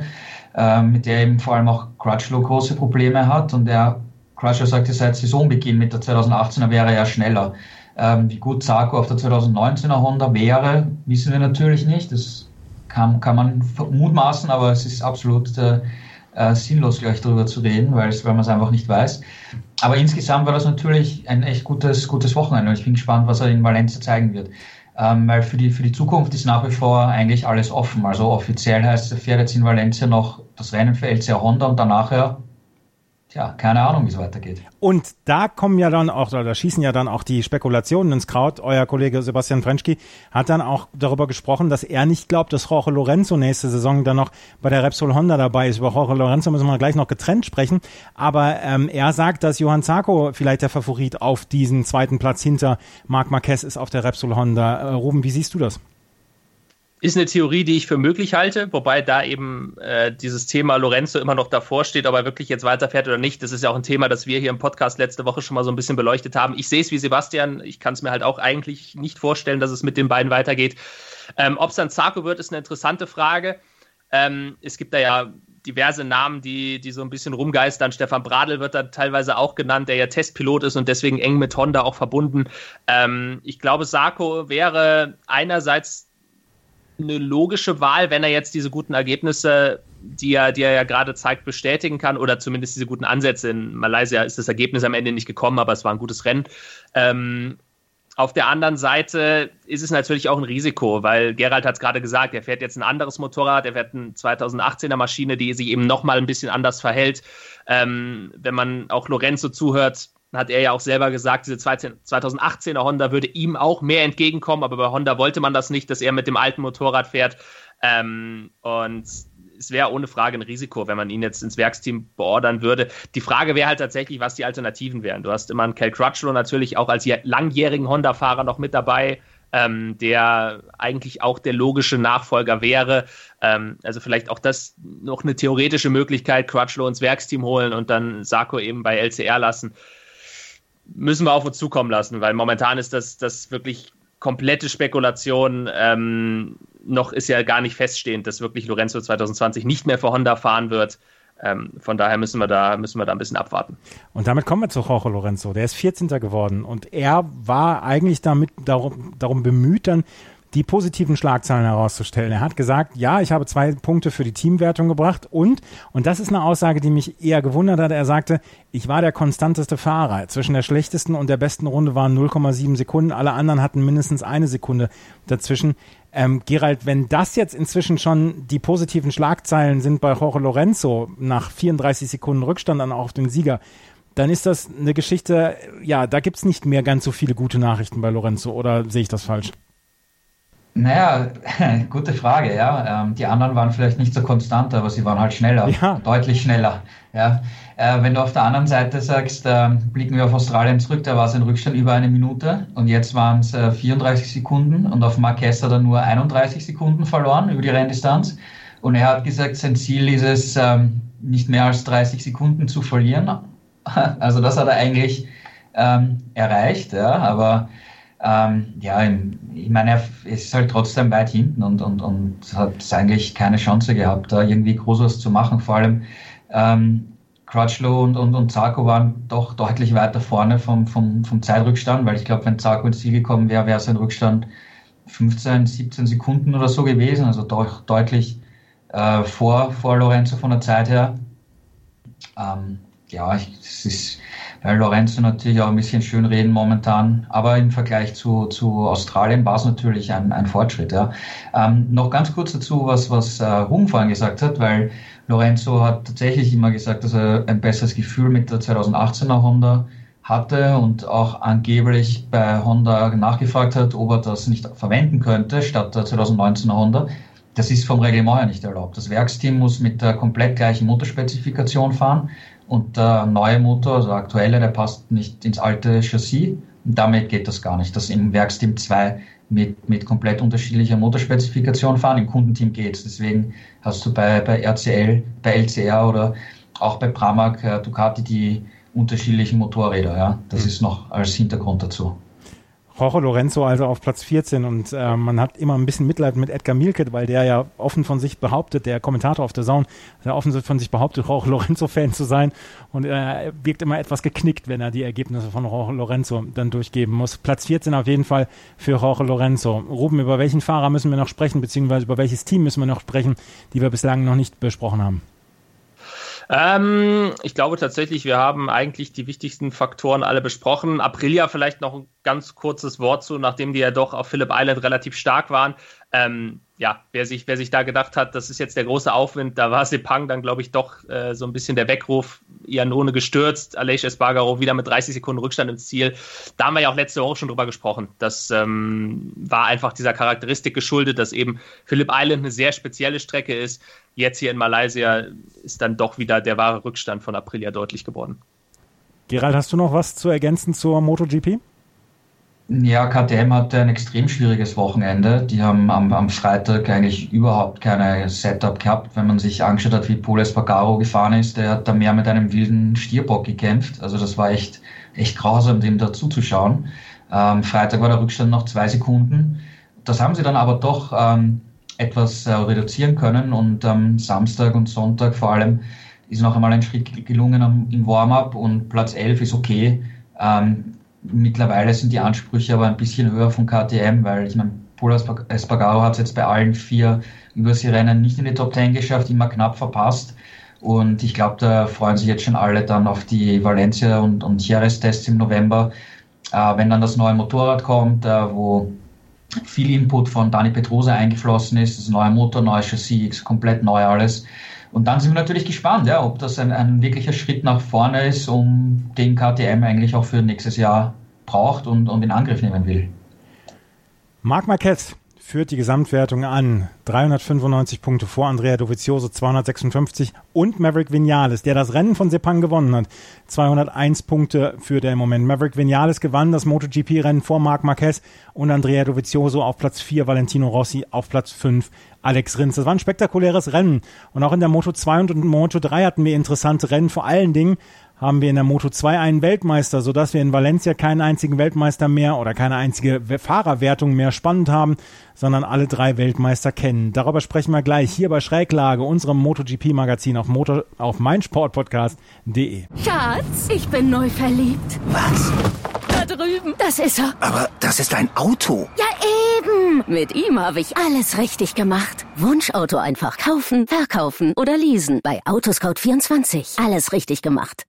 äh, mit der eben vor allem auch Crutchlow große Probleme hat und der Crutchlow sagte seit Saisonbeginn mit der 2018er wäre er schneller. Ähm, wie gut Sarko auf der 2019er Honda wäre, wissen wir natürlich nicht. Das kann, kann man mutmaßen, aber es ist absolut äh, äh, sinnlos, gleich darüber zu reden, weil, man es einfach nicht weiß. Aber insgesamt war das natürlich ein echt gutes, gutes Wochenende und ich bin gespannt, was er in Valencia zeigen wird. Ähm, weil für die, für die Zukunft ist nach wie vor eigentlich alles offen. Also offiziell heißt, er fährt jetzt in Valencia noch das Rennen für LCR Honda und danach ja Tja, keine Ahnung, wie es weitergeht. Und da kommen ja dann auch, da schießen ja dann auch die Spekulationen ins Kraut. Euer Kollege Sebastian Frenschki hat dann auch darüber gesprochen, dass er nicht glaubt, dass Jorge Lorenzo nächste Saison dann noch bei der Repsol Honda dabei ist. Über Jorge Lorenzo müssen wir gleich noch getrennt sprechen. Aber ähm, er sagt, dass Johann Zarco vielleicht der Favorit auf diesen zweiten Platz hinter Marc Marquez ist auf der Repsol Honda. Äh, Ruben, wie siehst du das? Ist eine Theorie, die ich für möglich halte, wobei da eben äh, dieses Thema Lorenzo immer noch davor steht, ob er wirklich jetzt weiterfährt oder nicht. Das ist ja auch ein Thema, das wir hier im Podcast letzte Woche schon mal so ein bisschen beleuchtet haben. Ich sehe es wie Sebastian. Ich kann es mir halt auch eigentlich nicht vorstellen, dass es mit den beiden weitergeht. Ähm, ob es dann Zarko wird, ist eine interessante Frage. Ähm, es gibt da ja diverse Namen, die, die so ein bisschen rumgeistern. Stefan Bradl wird da teilweise auch genannt, der ja Testpilot ist und deswegen eng mit Honda auch verbunden. Ähm, ich glaube, Sarko wäre einerseits eine logische Wahl, wenn er jetzt diese guten Ergebnisse, die er, die er ja gerade zeigt, bestätigen kann oder zumindest diese guten Ansätze. In Malaysia ist das Ergebnis am Ende nicht gekommen, aber es war ein gutes Rennen. Ähm, auf der anderen Seite ist es natürlich auch ein Risiko, weil Gerald hat es gerade gesagt, er fährt jetzt ein anderes Motorrad, er fährt eine 2018er Maschine, die sich eben nochmal ein bisschen anders verhält. Ähm, wenn man auch Lorenzo zuhört, hat er ja auch selber gesagt, diese 2018er Honda würde ihm auch mehr entgegenkommen, aber bei Honda wollte man das nicht, dass er mit dem alten Motorrad fährt. Ähm, und es wäre ohne Frage ein Risiko, wenn man ihn jetzt ins Werksteam beordern würde. Die Frage wäre halt tatsächlich, was die Alternativen wären. Du hast immer einen Cal Crutchlow natürlich auch als langjährigen Honda-Fahrer noch mit dabei, ähm, der eigentlich auch der logische Nachfolger wäre. Ähm, also vielleicht auch das noch eine theoretische Möglichkeit, Crutchlow ins Werksteam holen und dann Sarko eben bei LCR lassen müssen wir auf uns zukommen lassen, weil momentan ist das, das wirklich komplette Spekulation. Ähm, noch ist ja gar nicht feststehend, dass wirklich Lorenzo 2020 nicht mehr für Honda fahren wird. Ähm, von daher müssen wir da müssen wir da ein bisschen abwarten. Und damit kommen wir zu Jorge Lorenzo. Der ist 14. geworden und er war eigentlich damit darum, darum bemüht, dann die positiven Schlagzeilen herauszustellen. Er hat gesagt, ja, ich habe zwei Punkte für die Teamwertung gebracht und, und das ist eine Aussage, die mich eher gewundert hat, er sagte, ich war der konstanteste Fahrer. Zwischen der schlechtesten und der besten Runde waren 0,7 Sekunden, alle anderen hatten mindestens eine Sekunde dazwischen. Ähm, Gerald, wenn das jetzt inzwischen schon die positiven Schlagzeilen sind bei Jorge Lorenzo nach 34 Sekunden Rückstand dann auch auf den Sieger, dann ist das eine Geschichte, ja, da gibt es nicht mehr ganz so viele gute Nachrichten bei Lorenzo, oder sehe ich das falsch? Naja, [laughs] gute Frage, ja. Ähm, die anderen waren vielleicht nicht so konstant, aber sie waren halt schneller, ja. deutlich schneller. Ja. Äh, wenn du auf der anderen Seite sagst, äh, blicken wir auf Australien zurück, da war es ein Rückstand über eine Minute und jetzt waren es äh, 34 Sekunden und auf Marquez hat er nur 31 Sekunden verloren über die Renndistanz. Und er hat gesagt, sein Ziel ist es, ähm, nicht mehr als 30 Sekunden zu verlieren. [laughs] Also das hat er eigentlich ähm, erreicht, ja, aber ähm, ja, ich meine, er ist halt trotzdem weit hinten und, und, und hat eigentlich keine Chance gehabt, da irgendwie groß was zu machen. Vor allem ähm, Crutchlow und, und, und Zarko waren doch deutlich weiter vorne vom, vom, vom Zeitrückstand, weil ich glaube, wenn Zarko ins Ziel gekommen wäre, wäre sein Rückstand 15, 17 Sekunden oder so gewesen, also doch deutlich äh, vor, vor Lorenzo von der Zeit her. Ähm, ja, es ist weil Lorenzo natürlich auch ein bisschen schön reden momentan, aber im Vergleich zu, zu Australien war es natürlich ein, ein Fortschritt. Ja. Ähm, noch ganz kurz dazu, was, was äh, Hum vorhin gesagt hat, weil Lorenzo hat tatsächlich immer gesagt, dass er ein besseres Gefühl mit der 2018er Honda hatte und auch angeblich bei Honda nachgefragt hat, ob er das nicht verwenden könnte statt der 2019er Honda. Das ist vom Reglement her nicht erlaubt. Das Werksteam muss mit der komplett gleichen Motorspezifikation fahren und der neue Motor, also der aktuelle, der passt nicht ins alte Chassis. Und damit geht das gar nicht. Das im Werksteam 2 mit, mit komplett unterschiedlicher Motorspezifikation fahren. Im Kundenteam geht's. Deswegen hast du bei, bei RCL, bei LCR oder auch bei Pramac, äh, Ducati die unterschiedlichen Motorräder. Ja? Das mhm. ist noch als Hintergrund dazu. Jorge Lorenzo also auf Platz 14 und äh, man hat immer ein bisschen Mitleid mit Edgar Mielke, weil der ja offen von sich behauptet, der Kommentator auf der Zone, der offen von sich behauptet, Jorge Lorenzo-Fan zu sein und er äh, wirkt immer etwas geknickt, wenn er die Ergebnisse von Jorge Lorenzo dann durchgeben muss. Platz 14 auf jeden Fall für Jorge Lorenzo. Ruben, über welchen Fahrer müssen wir noch sprechen, beziehungsweise über welches Team müssen wir noch sprechen, die wir bislang noch nicht besprochen haben? Ähm, ich glaube tatsächlich, wir haben eigentlich die wichtigsten Faktoren alle besprochen. Aprilia vielleicht noch ein ganz kurzes Wort zu, nachdem die ja doch auf Phillip Island relativ stark waren. Ähm, ja, wer sich, wer sich da gedacht hat, das ist jetzt der große Aufwind, da war Sepang dann, glaube ich, doch äh, so ein bisschen der Weckruf. Iannone gestürzt, Aleix Espargaro wieder mit 30 Sekunden Rückstand ins Ziel. Da haben wir ja auch letzte Woche schon drüber gesprochen. Das ähm, war einfach dieser Charakteristik geschuldet, dass eben Phillip Island eine sehr spezielle Strecke ist. Jetzt hier in Malaysia ist dann doch wieder der wahre Rückstand von Aprilia deutlich geworden. Gerald, hast du noch was zu ergänzen zur MotoGP? Ja, KTM hatte ein extrem schwieriges Wochenende. Die haben am, am Freitag eigentlich überhaupt keine Setup gehabt. Wenn man sich angeschaut hat, wie Paul Espargaro gefahren ist, der hat da mehr mit einem wilden Stierbock gekämpft. Also das war echt, echt grausam, dem da zuzuschauen. Ähm, Freitag war der Rückstand noch zwei Sekunden. Das haben sie dann aber doch ähm, etwas äh, reduzieren können und am ähm, Samstag und Sonntag vor allem ist noch einmal ein Schritt gelungen am, im Warm-up und Platz 11 ist okay. Ähm, Mittlerweile sind die Ansprüche aber ein bisschen höher von KTM, weil ich meine, Polo Espargaro hat es jetzt bei allen vier Überseerennen nicht in die Top 10 geschafft, immer knapp verpasst. Und ich glaube, da freuen sich jetzt schon alle dann auf die Valencia und, und Jerez-Tests im November. Äh, wenn dann das neue Motorrad kommt, äh, wo viel Input von Dani Petrosa eingeflossen ist, das neue Motor, neues Chassis, komplett neu alles. Und dann sind wir natürlich gespannt, ja, ob das ein, ein wirklicher Schritt nach vorne ist, um den KTM eigentlich auch für nächstes Jahr braucht und, und in Angriff nehmen will. Marc Marquez führt die Gesamtwertung an. 395 Punkte vor Andrea Dovizioso 256 und Maverick Vinales, der das Rennen von Sepang gewonnen hat. 201 Punkte führt er im Moment. Maverick Vinales gewann das MotoGP-Rennen vor Marc Marquez und Andrea Dovizioso auf Platz 4, Valentino Rossi auf Platz 5, Alex Rins. Das war ein spektakuläres Rennen. Und auch in der Moto 2 und Moto 3 hatten wir interessante Rennen. Vor allen Dingen haben wir in der Moto 2 einen Weltmeister, sodass wir in Valencia keinen einzigen Weltmeister mehr oder keine einzige Fahrerwertung mehr spannend haben, sondern alle drei Weltmeister kennen. Darüber sprechen wir gleich hier bei Schräglage, unserem MotoGP-Magazin auf, Motor, auf meinsportpodcast.de. Schatz, ich bin neu verliebt. Was? Da drüben. Das ist er. Aber das ist ein Auto. Ja, eben. Mit ihm habe ich alles richtig gemacht. Wunschauto einfach kaufen, verkaufen oder leasen. Bei Autoscout24. Alles richtig gemacht.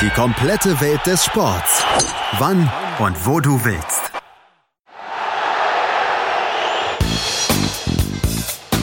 Die komplette Welt des Sports. Wann und wo du willst.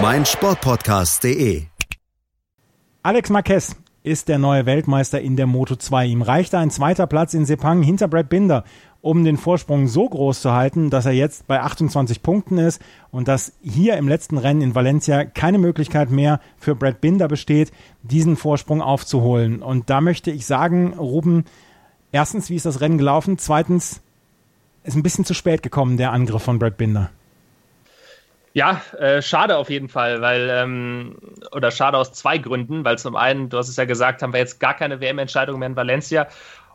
meinsportpodcast.de. Alex Marquez ist der neue Weltmeister in der Moto 2. Ihm reichte ein zweiter Platz in Sepang hinter Brad Binder, um den Vorsprung so groß zu halten, dass er jetzt bei 28 Punkten ist und dass hier im letzten Rennen in Valencia keine Möglichkeit mehr für Brad Binder besteht, diesen Vorsprung aufzuholen. Und da möchte ich sagen, Ruben, erstens, wie ist das Rennen gelaufen? Zweitens, ist ein bisschen zu spät gekommen, der Angriff von Brad Binder. Ja, äh, schade auf jeden Fall, weil, ähm, oder schade aus zwei Gründen, weil zum einen, du hast es ja gesagt, haben wir jetzt gar keine WM-Entscheidung mehr in Valencia.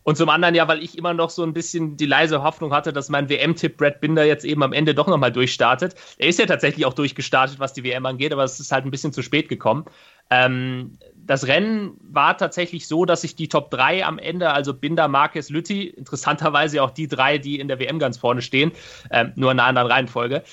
Und zum anderen ja, weil ich immer noch so ein bisschen die leise Hoffnung hatte, dass mein WM-Tipp Brad Binder jetzt eben am Ende doch nochmal durchstartet. Er ist ja tatsächlich auch durchgestartet, was die WM angeht, aber es ist halt ein bisschen zu spät gekommen. Ähm, das Rennen war tatsächlich so, dass sich die Top 3 am Ende, also Binder, Marquez, Lütti, interessanterweise auch die drei, die in der WM ganz vorne stehen, ähm, nur in einer anderen Reihenfolge,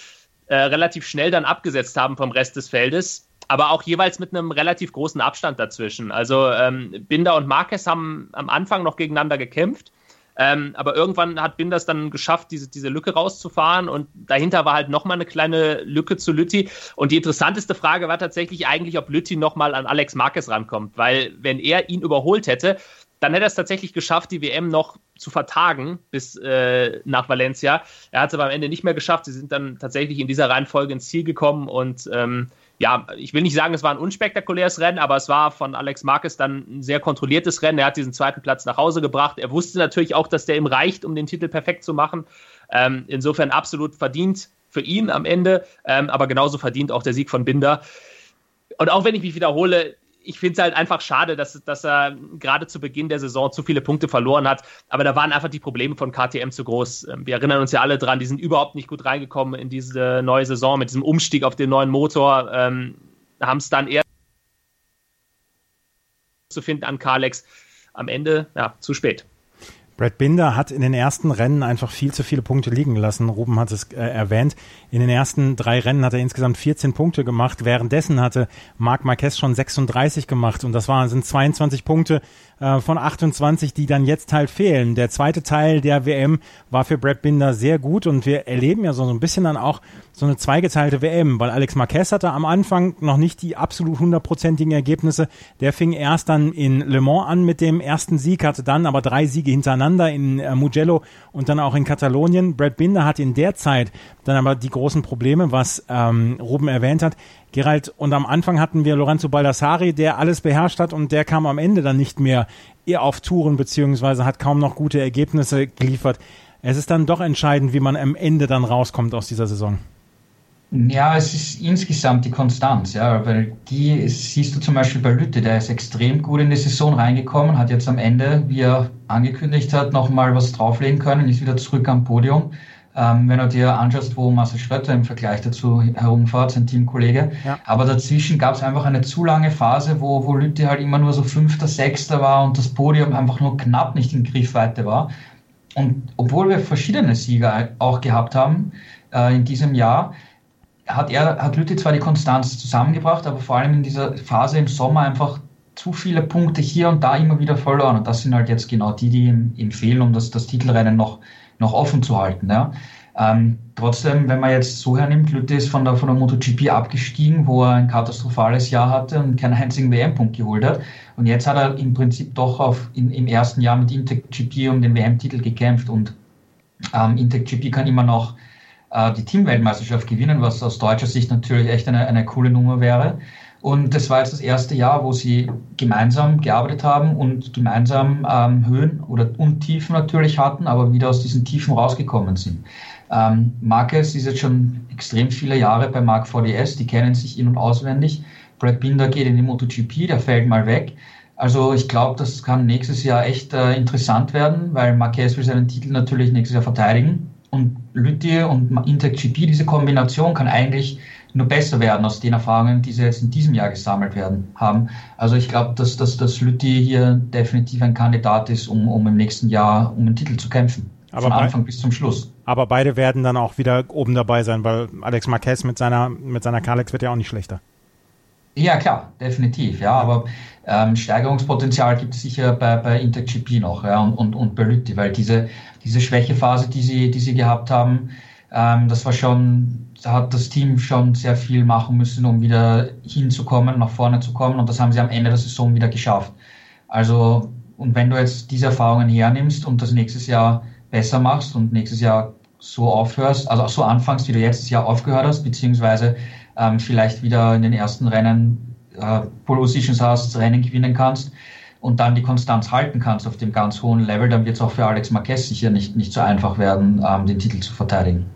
äh, relativ schnell dann abgesetzt haben vom Rest des Feldes, aber auch jeweils mit einem relativ großen Abstand dazwischen. Also ähm, Binder und Marquez haben am Anfang noch gegeneinander gekämpft, ähm, aber irgendwann hat Binder es dann geschafft, diese, diese Lücke rauszufahren und dahinter war halt nochmal eine kleine Lücke zu Lütti. Und die interessanteste Frage war tatsächlich eigentlich, ob Lütti nochmal an Alex Marquez rankommt, weil wenn er ihn überholt hätte, dann hätte er es tatsächlich geschafft, die WM noch zu vertagen bis äh, nach Valencia. Er hat es aber am Ende nicht mehr geschafft. Sie sind dann tatsächlich in dieser Reihenfolge ins Ziel gekommen und ähm, ja, ich will nicht sagen, es war ein unspektakuläres Rennen, aber es war von Alex Marquez dann ein sehr kontrolliertes Rennen. Er hat diesen zweiten Platz nach Hause gebracht. Er wusste natürlich auch, dass der ihm reicht, um den Titel perfekt zu machen. Ähm, insofern absolut verdient für ihn am Ende, ähm, aber genauso verdient auch der Sieg von Binder. Und auch wenn ich mich wiederhole, ich finde es halt einfach schade, dass, dass er gerade zu Beginn der Saison zu viele Punkte verloren hat. Aber da waren einfach die Probleme von KTM zu groß. Ähm, wir erinnern uns ja alle dran, die sind überhaupt nicht gut reingekommen in diese neue Saison mit diesem Umstieg auf den neuen Motor. Ähm, Haben es dann eher zu finden an Kalex. Am Ende, ja, zu spät. Brad Binder hat in den ersten Rennen einfach viel zu viele Punkte liegen lassen. Ruben hat es äh, erwähnt. In den ersten drei Rennen hat er insgesamt 14 Punkte gemacht. Währenddessen hatte Marc Marquez schon 36 gemacht und das waren sind 22 Punkte äh, von 28, die dann jetzt halt fehlen. Der zweite Teil der WM war für Brad Binder sehr gut und wir erleben ja so ein bisschen dann auch so eine zweigeteilte WM, weil Alex Marquez hatte am Anfang noch nicht die absolut hundertprozentigen Ergebnisse. Der fing erst dann in Le Mans an mit dem ersten Sieg, hatte dann aber drei Siege hintereinander in äh, Mugello und dann auch in Katalonien. Brad Binder hat in der Zeit dann aber die großen Probleme, was ähm, Ruben erwähnt hat. Gerald, und am Anfang hatten wir Lorenzo Baldassari, der alles beherrscht hat und der kam am Ende dann nicht mehr auf Touren beziehungsweise hat kaum noch gute Ergebnisse geliefert. Es ist dann doch entscheidend, wie man am Ende dann rauskommt aus dieser Saison. Ja, es ist insgesamt die Konstanz, ja, weil die siehst du zum Beispiel bei Lütte, der ist extrem gut in die Saison reingekommen, hat jetzt am Ende, wie er angekündigt hat, nochmal was drauflegen können, ist wieder zurück am Podium. Ähm, wenn du dir anschaust, wo Marcel Schröter im Vergleich dazu herumfährt, sein Teamkollege. Ja. Aber dazwischen gab es einfach eine zu lange Phase, wo, wo Lütte halt immer nur so Fünfter, Sechster war und das Podium einfach nur knapp nicht in Griffweite war. Und obwohl wir verschiedene Sieger auch gehabt haben äh, in diesem Jahr, hat er, hat Lütte zwar die Konstanz zusammengebracht, aber vor allem in dieser Phase im Sommer einfach zu viele Punkte hier und da immer wieder verloren. Und das sind halt jetzt genau die, die ihm, ihm fehlen, um das, das Titelrennen noch noch offen zu halten. Ja. Ähm, trotzdem, wenn man jetzt so hernimmt, Lütte ist von der, von der MotoGP abgestiegen, wo er ein katastrophales Jahr hatte und keinen einzigen WM-Punkt geholt hat. Und jetzt hat er im Prinzip doch auf, in, im ersten Jahr mit Intec GP um den WM-Titel gekämpft und ähm, Intec GP kann immer noch äh, die Teamweltmeisterschaft gewinnen, was aus deutscher Sicht natürlich echt eine, eine coole Nummer wäre. Und das war jetzt das erste Jahr, wo sie gemeinsam gearbeitet haben und gemeinsam ähm, Höhen oder und Tiefen natürlich hatten, aber wieder aus diesen Tiefen rausgekommen sind. Ähm, Marquez ist jetzt schon extrem viele Jahre bei Mark VDS, die kennen sich in- und auswendig. Brad Binder geht in die MotoGP, der fällt mal weg. Also ich glaube, das kann nächstes Jahr echt äh, interessant werden, weil Marquez will seinen Titel natürlich nächstes Jahr verteidigen. Und Lüthi und Intec GP, diese Kombination kann eigentlich nur besser werden aus den Erfahrungen, die sie jetzt in diesem Jahr gesammelt werden haben. Also ich glaube, dass, dass, dass Lüthi hier definitiv ein Kandidat ist, um, um im nächsten Jahr um den Titel zu kämpfen. Aber Von Anfang bis zum Schluss. Aber beide werden dann auch wieder oben dabei sein, weil Alex Marquez mit seiner, mit seiner Kalex wird ja auch nicht schlechter. Ja, klar, definitiv, ja, aber ähm, Steigerungspotenzial gibt es sicher bei, bei InterGP noch ja, und, und, und bei Lütti, weil diese, diese Schwächephase, die sie, die sie gehabt haben, ähm, das war schon, da hat das Team schon sehr viel machen müssen, um wieder hinzukommen, nach vorne zu kommen und das haben sie am Ende der Saison wieder geschafft. Also, und wenn du jetzt diese Erfahrungen hernimmst und das nächstes Jahr besser machst und nächstes Jahr so aufhörst, also so anfängst, wie du jetzt Jahr aufgehört hast, beziehungsweise ähm, vielleicht wieder in den ersten Rennen äh, Pole Positions hast, Rennen gewinnen kannst und dann die Konstanz halten kannst auf dem ganz hohen Level, dann wird es auch für Alex Marquez sicher nicht, nicht so einfach werden, ähm, den Titel zu verteidigen.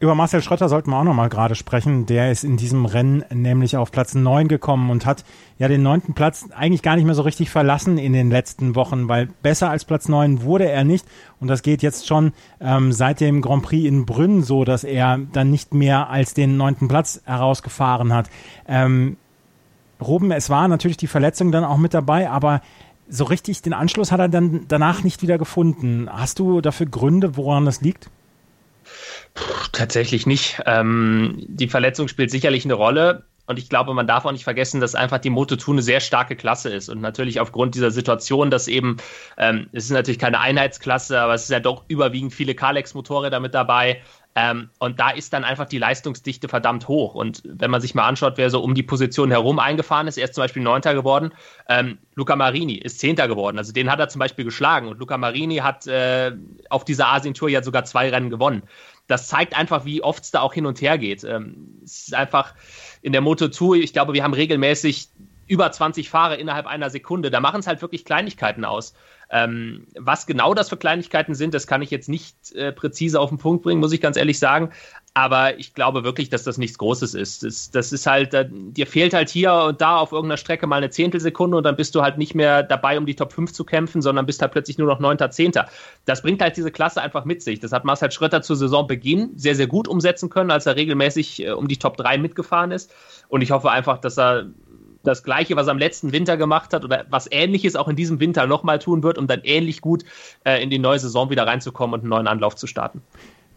Über Marcel Schröter sollten wir auch noch mal gerade sprechen. Der ist in diesem Rennen nämlich auf Platz 9 gekommen und hat ja den neunten Platz eigentlich gar nicht mehr so richtig verlassen in den letzten Wochen, weil besser als Platz 9 wurde er nicht. Und das geht jetzt schon ähm, seit dem Grand Prix in Brünn so, dass er dann nicht mehr als den neunten Platz herausgefahren hat. Ähm, Ruben, es war natürlich die Verletzung dann auch mit dabei, aber so richtig den Anschluss hat er dann danach nicht wieder gefunden. Hast du dafür Gründe, woran das liegt? Tatsächlich nicht. Ähm, die Verletzung spielt sicherlich eine Rolle. Und ich glaube, man darf auch nicht vergessen, dass einfach die Moto2 eine sehr starke Klasse ist. Und natürlich aufgrund dieser Situation, dass eben, ähm, es ist natürlich keine Einheitsklasse, aber es ist ja doch überwiegend viele Kalex-Motorräder mit dabei. Ähm, und da ist dann einfach die Leistungsdichte verdammt hoch. Und wenn man sich mal anschaut, wer so um die Position herum eingefahren ist, er ist zum Beispiel Neunter geworden. Ähm, Luca Marini ist Zehnter geworden. Also den hat er zum Beispiel geschlagen. Und Luca Marini hat äh, auf dieser Asien-Tour ja sogar zwei Rennen gewonnen. Das zeigt einfach, wie oft es da auch hin und her geht. Ähm, es ist einfach in der Moto2, ich glaube, wir haben regelmäßig über 20 Fahrer innerhalb einer Sekunde. Da machen es halt wirklich Kleinigkeiten aus. Ähm, was genau das für Kleinigkeiten sind, das kann ich jetzt nicht äh, präzise auf den Punkt bringen, muss ich ganz ehrlich sagen. Aber ich glaube wirklich, dass das nichts Großes ist. Das, das ist halt, äh, dir fehlt halt hier und da auf irgendeiner Strecke mal eine Zehntelsekunde und dann bist du halt nicht mehr dabei, um die Top 5 zu kämpfen, sondern bist halt plötzlich nur noch Neunter, Zehnter. Das bringt halt diese Klasse einfach mit sich. Das hat Marcel Schröter zu Saisonbeginn sehr, sehr gut umsetzen können, als er regelmäßig äh, um die Top 3 mitgefahren ist. Und ich hoffe einfach, dass er das Gleiche, was er im letzten Winter gemacht hat oder was Ähnliches auch in diesem Winter nochmal tun wird, um dann ähnlich gut äh, in die neue Saison wieder reinzukommen und einen neuen Anlauf zu starten.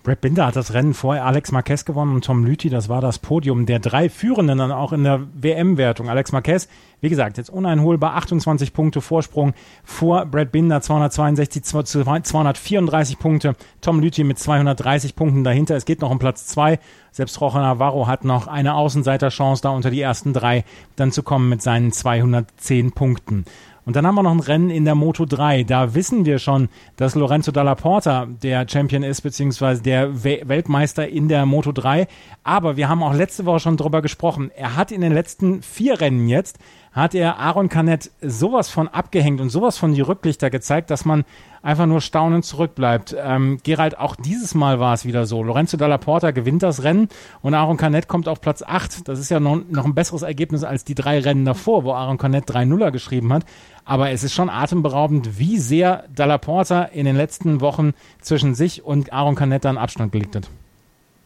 Brad Binder hat das Rennen vorher Alex Marquez gewonnen und Tom Lüthi, das war das Podium der drei Führenden dann auch in der WM-Wertung. Alex Marquez, wie gesagt, jetzt uneinholbar 28 Punkte Vorsprung vor Brad Binder 262 zu 234 Punkte. Tom Lüthi mit 230 Punkten dahinter. Es geht noch um Platz zwei. Selbst Rojo Navarro hat noch eine Außenseiterchance, da unter die ersten drei dann zu kommen mit seinen 210 Punkten. Und dann haben wir noch ein Rennen in der Moto 3. Da wissen wir schon, dass Lorenzo Dalla Porta der Champion ist, beziehungsweise der We Weltmeister in der Moto 3. Aber wir haben auch letzte Woche schon drüber gesprochen. Er hat in den letzten vier Rennen jetzt, hat er Aaron Canet sowas von abgehängt und sowas von die Rücklichter gezeigt, dass man einfach nur staunend zurückbleibt. Ähm, Gerald, auch dieses Mal war es wieder so. Lorenzo Dalla Porta gewinnt das Rennen und Aaron Canet kommt auf Platz 8. Das ist ja noch, noch ein besseres Ergebnis als die drei Rennen davor, wo Aaron Canet 3-0er geschrieben hat. Aber es ist schon atemberaubend, wie sehr Dalla Porta in den letzten Wochen zwischen sich und Aaron Canet dann Abstand gelegt hat.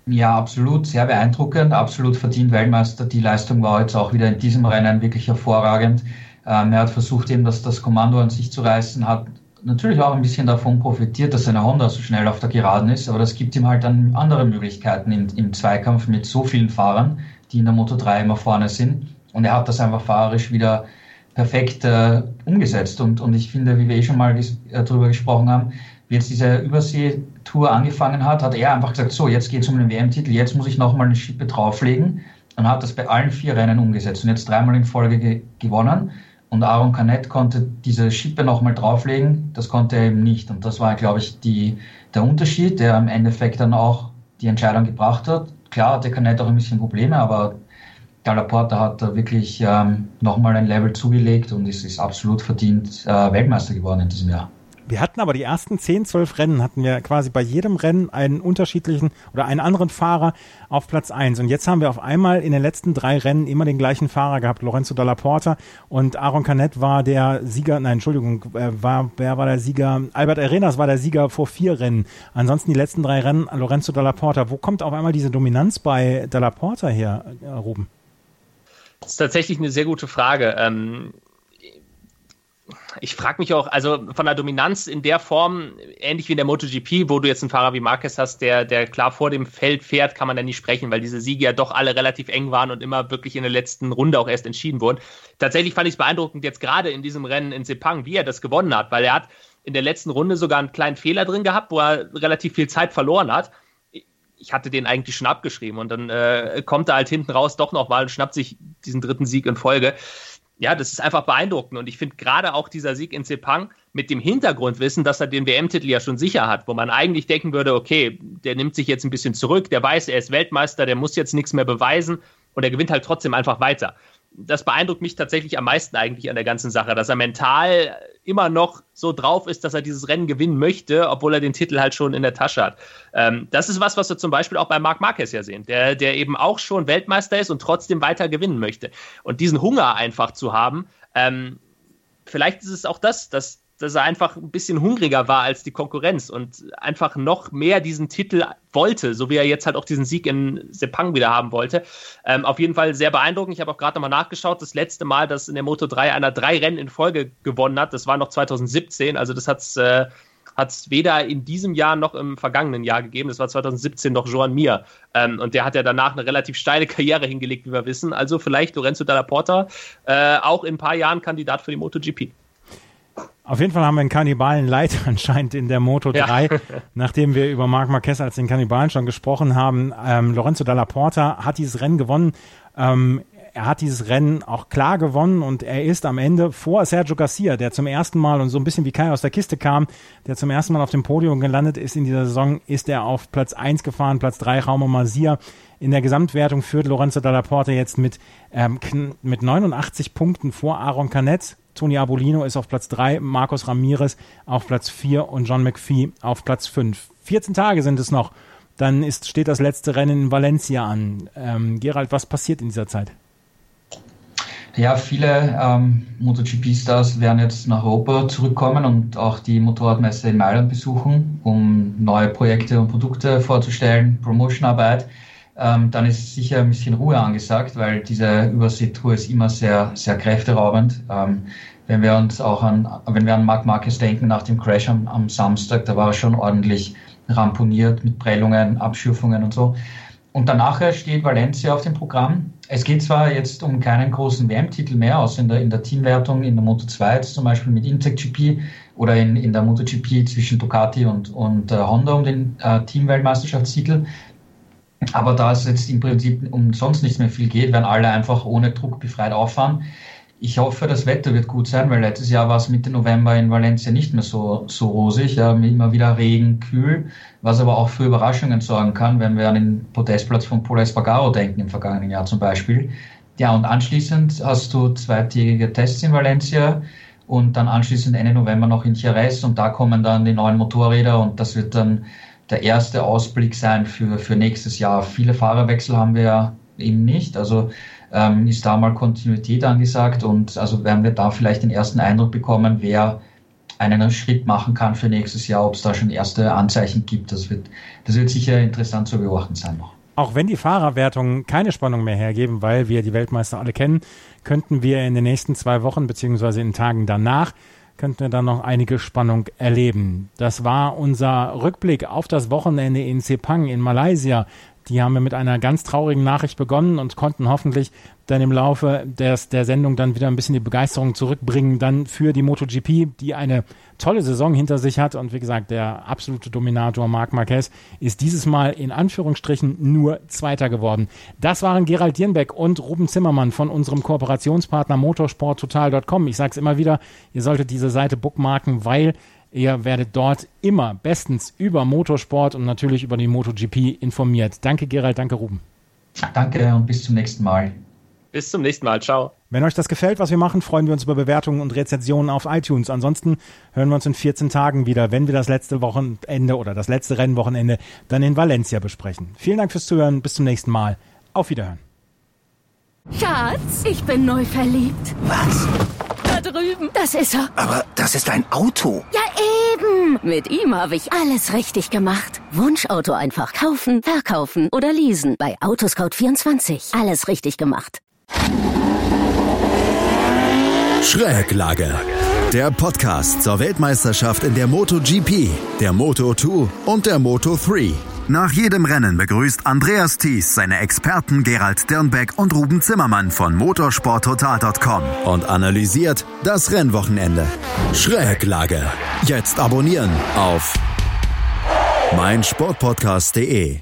Ja, absolut, sehr beeindruckend, absolut verdient Weltmeister. Die Leistung war jetzt auch wieder in diesem Rennen wirklich hervorragend. Ähm, er hat versucht, eben das, das Kommando an sich zu reißen, hat natürlich auch ein bisschen davon profitiert, dass seine Honda so schnell auf der Geraden ist, aber das gibt ihm halt dann andere Möglichkeiten im, im Zweikampf mit so vielen Fahrern, die in der Moto 3 immer vorne sind. Und er hat das einfach fahrerisch wieder perfekt äh, umgesetzt. Und, und ich finde, wie wir eh schon mal ges äh, darüber gesprochen haben, wird diese Übersee Tour angefangen hat, hat er einfach gesagt, so, jetzt geht es um den WM-Titel, jetzt muss ich nochmal eine Schippe drauflegen und hat das bei allen vier Rennen umgesetzt und jetzt dreimal in Folge ge gewonnen. Und Aaron Canet konnte diese Schippe nochmal drauflegen, das konnte er eben nicht. Und das war, glaube ich, die, der Unterschied, der im Endeffekt dann auch die Entscheidung gebracht hat. Klar hatte Canet auch ein bisschen Probleme, aber Dalla hat da wirklich ähm, nochmal ein Level zugelegt und ist, ist absolut verdient äh, Weltmeister geworden in diesem Jahr. Wir hatten aber die ersten 10, 12 Rennen, hatten wir quasi bei jedem Rennen einen unterschiedlichen oder einen anderen Fahrer auf Platz 1. Und jetzt haben wir auf einmal in den letzten drei Rennen immer den gleichen Fahrer gehabt, Lorenzo Dalla Porta. Und Aaron Canet war der Sieger, nein, Entschuldigung, äh, war, wer war der Sieger? Albert Arenas war der Sieger vor vier Rennen. Ansonsten die letzten drei Rennen Lorenzo Dalla Porta. Wo kommt auf einmal diese Dominanz bei Dalla Porta her, äh, Ruben? Das ist tatsächlich eine sehr gute Frage. Ähm, ich frage mich auch, also von der Dominanz in der Form, ähnlich wie in der MotoGP, wo du jetzt einen Fahrer wie Marquez hast, der, der klar vor dem Feld fährt, kann man da nicht sprechen, weil diese Siege ja doch alle relativ eng waren und immer wirklich in der letzten Runde auch erst entschieden wurden. Tatsächlich fand ich es beeindruckend jetzt gerade in diesem Rennen in Sepang, wie er das gewonnen hat, weil er hat in der letzten Runde sogar einen kleinen Fehler drin gehabt, wo er relativ viel Zeit verloren hat ich hatte den eigentlich schon abgeschrieben und dann äh, kommt er halt hinten raus doch nochmal und schnappt sich diesen dritten Sieg in Folge. Ja, das ist einfach beeindruckend. Und ich finde gerade auch dieser Sieg in Sepang mit dem Hintergrundwissen, dass er den WM-Titel ja schon sicher hat, wo man eigentlich denken würde, okay, der nimmt sich jetzt ein bisschen zurück, der weiß, er ist Weltmeister, der muss jetzt nichts mehr beweisen und er gewinnt halt trotzdem einfach weiter das beeindruckt mich tatsächlich am meisten eigentlich an der ganzen Sache, dass er mental immer noch so drauf ist, dass er dieses Rennen gewinnen möchte, obwohl er den Titel halt schon in der Tasche hat. Ähm, das ist was, was wir zum Beispiel auch bei Marc Marquez ja sehen, der, der eben auch schon Weltmeister ist und trotzdem weiter gewinnen möchte. Und diesen Hunger einfach zu haben, ähm, vielleicht ist es auch das, dass dass er einfach ein bisschen hungriger war als die Konkurrenz und einfach noch mehr diesen Titel wollte, so wie er jetzt halt auch diesen Sieg in Sepang wieder haben wollte. Ähm, auf jeden Fall sehr beeindruckend. Ich habe auch gerade nochmal nachgeschaut. Das letzte Mal, dass in der Moto 3 einer drei Rennen in Folge gewonnen hat, das war noch 2017. Also das hat es äh, weder in diesem Jahr noch im vergangenen Jahr gegeben. Das war 2017 noch Joan Mir. Ähm, und der hat ja danach eine relativ steile Karriere hingelegt, wie wir wissen. Also vielleicht Lorenzo Dalla Porta äh, auch in ein paar Jahren Kandidat für die MotoGP. Auf jeden Fall haben wir einen Kannibalen Leid [laughs] anscheinend in der Moto 3, ja. [laughs] nachdem wir über Marc Marquez als den Kannibalen schon gesprochen haben. Ähm, Lorenzo Dalla Porta hat dieses Rennen gewonnen. Ähm, er hat dieses Rennen auch klar gewonnen und er ist am Ende vor Sergio Garcia, der zum ersten Mal und so ein bisschen wie Kai aus der Kiste kam, der zum ersten Mal auf dem Podium gelandet ist in dieser Saison, ist er auf Platz 1 gefahren, Platz 3 Raume Masia. In der Gesamtwertung führt Lorenzo Dalla Porta jetzt mit, ähm, mit 89 Punkten vor Aaron Canet. Tony Abolino ist auf Platz 3, Marcos Ramirez auf Platz 4 und John McPhee auf Platz 5. 14 Tage sind es noch. Dann ist, steht das letzte Rennen in Valencia an. Ähm, Gerald, was passiert in dieser Zeit? Ja, viele ähm, MotoGP-Stars werden jetzt nach Europa zurückkommen und auch die Motorradmesse in Mailand besuchen, um neue Projekte und Produkte vorzustellen, Promotionarbeit. Ähm, dann ist sicher ein bisschen Ruhe angesagt, weil diese Überseetour ist immer sehr, sehr kräfteraubend. Ähm, wenn wir uns auch an, wenn wir an Marc Marquez denken, nach dem Crash am, am Samstag, da war er schon ordentlich ramponiert mit Prellungen, Abschürfungen und so. Und danach steht Valencia auf dem Programm. Es geht zwar jetzt um keinen großen WM-Titel mehr, außer in der, in der Teamwertung in der Moto 2, jetzt zum Beispiel mit Intec GP oder in, in der MotoGP zwischen Ducati und, und äh, Honda um den äh, Teamweltmeisterschaftstitel. Aber da es jetzt im Prinzip um sonst nichts mehr viel geht, werden alle einfach ohne Druck befreit auffahren. Ich hoffe, das Wetter wird gut sein, weil letztes Jahr war es Mitte November in Valencia nicht mehr so, so rosig, ja, immer wieder Regen, kühl, was aber auch für Überraschungen sorgen kann, wenn wir an den Podestplatz von Pola Espargaro denken im vergangenen Jahr zum Beispiel. Ja, und anschließend hast du zweitägige Tests in Valencia und dann anschließend Ende November noch in Jerez und da kommen dann die neuen Motorräder und das wird dann der erste Ausblick sein für, für nächstes Jahr. Viele Fahrerwechsel haben wir ja eben nicht. Also ähm, ist da mal Kontinuität angesagt und also werden wir da vielleicht den ersten Eindruck bekommen, wer einen Schritt machen kann für nächstes Jahr, ob es da schon erste Anzeichen gibt. Das wird, das wird sicher interessant zu beobachten sein noch. Auch wenn die Fahrerwertungen keine Spannung mehr hergeben, weil wir die Weltmeister alle kennen, könnten wir in den nächsten zwei Wochen beziehungsweise in Tagen danach könnten wir dann noch einige Spannung erleben. Das war unser Rückblick auf das Wochenende in Sepang in Malaysia. Die haben wir mit einer ganz traurigen Nachricht begonnen und konnten hoffentlich dann im Laufe des, der Sendung dann wieder ein bisschen die Begeisterung zurückbringen, dann für die MotoGP, die eine tolle Saison hinter sich hat. Und wie gesagt, der absolute Dominator Marc Marquez ist dieses Mal in Anführungsstrichen nur Zweiter geworden. Das waren Gerald Dierenbeck und Ruben Zimmermann von unserem Kooperationspartner motorsporttotal.com. Ich sage es immer wieder, ihr solltet diese Seite bookmarken, weil Ihr werdet dort immer bestens über Motorsport und natürlich über die MotoGP informiert. Danke Gerald, danke Ruben. Danke und bis zum nächsten Mal. Bis zum nächsten Mal. Ciao. Wenn euch das gefällt, was wir machen, freuen wir uns über Bewertungen und Rezensionen auf iTunes. Ansonsten hören wir uns in 14 Tagen wieder, wenn wir das letzte Wochenende oder das letzte Rennwochenende dann in Valencia besprechen. Vielen Dank fürs Zuhören. Bis zum nächsten Mal. Auf Wiederhören. Schatz, ich bin neu verliebt. Was? Da drüben. Das ist er. Aber das ist ein Auto. Ja, eben. Mit ihm habe ich alles richtig gemacht. Wunschauto einfach kaufen, verkaufen oder leasen. Bei Autoscout24. Alles richtig gemacht. Schräglage. Der Podcast zur Weltmeisterschaft in der MotoGP, der Moto2 und der Moto3. Nach jedem Rennen begrüßt Andreas Thies seine Experten Gerald Dirnbeck und Ruben Zimmermann von motorsporttotal.com und analysiert das Rennwochenende. Schräglage. Jetzt abonnieren auf meinsportpodcast.de.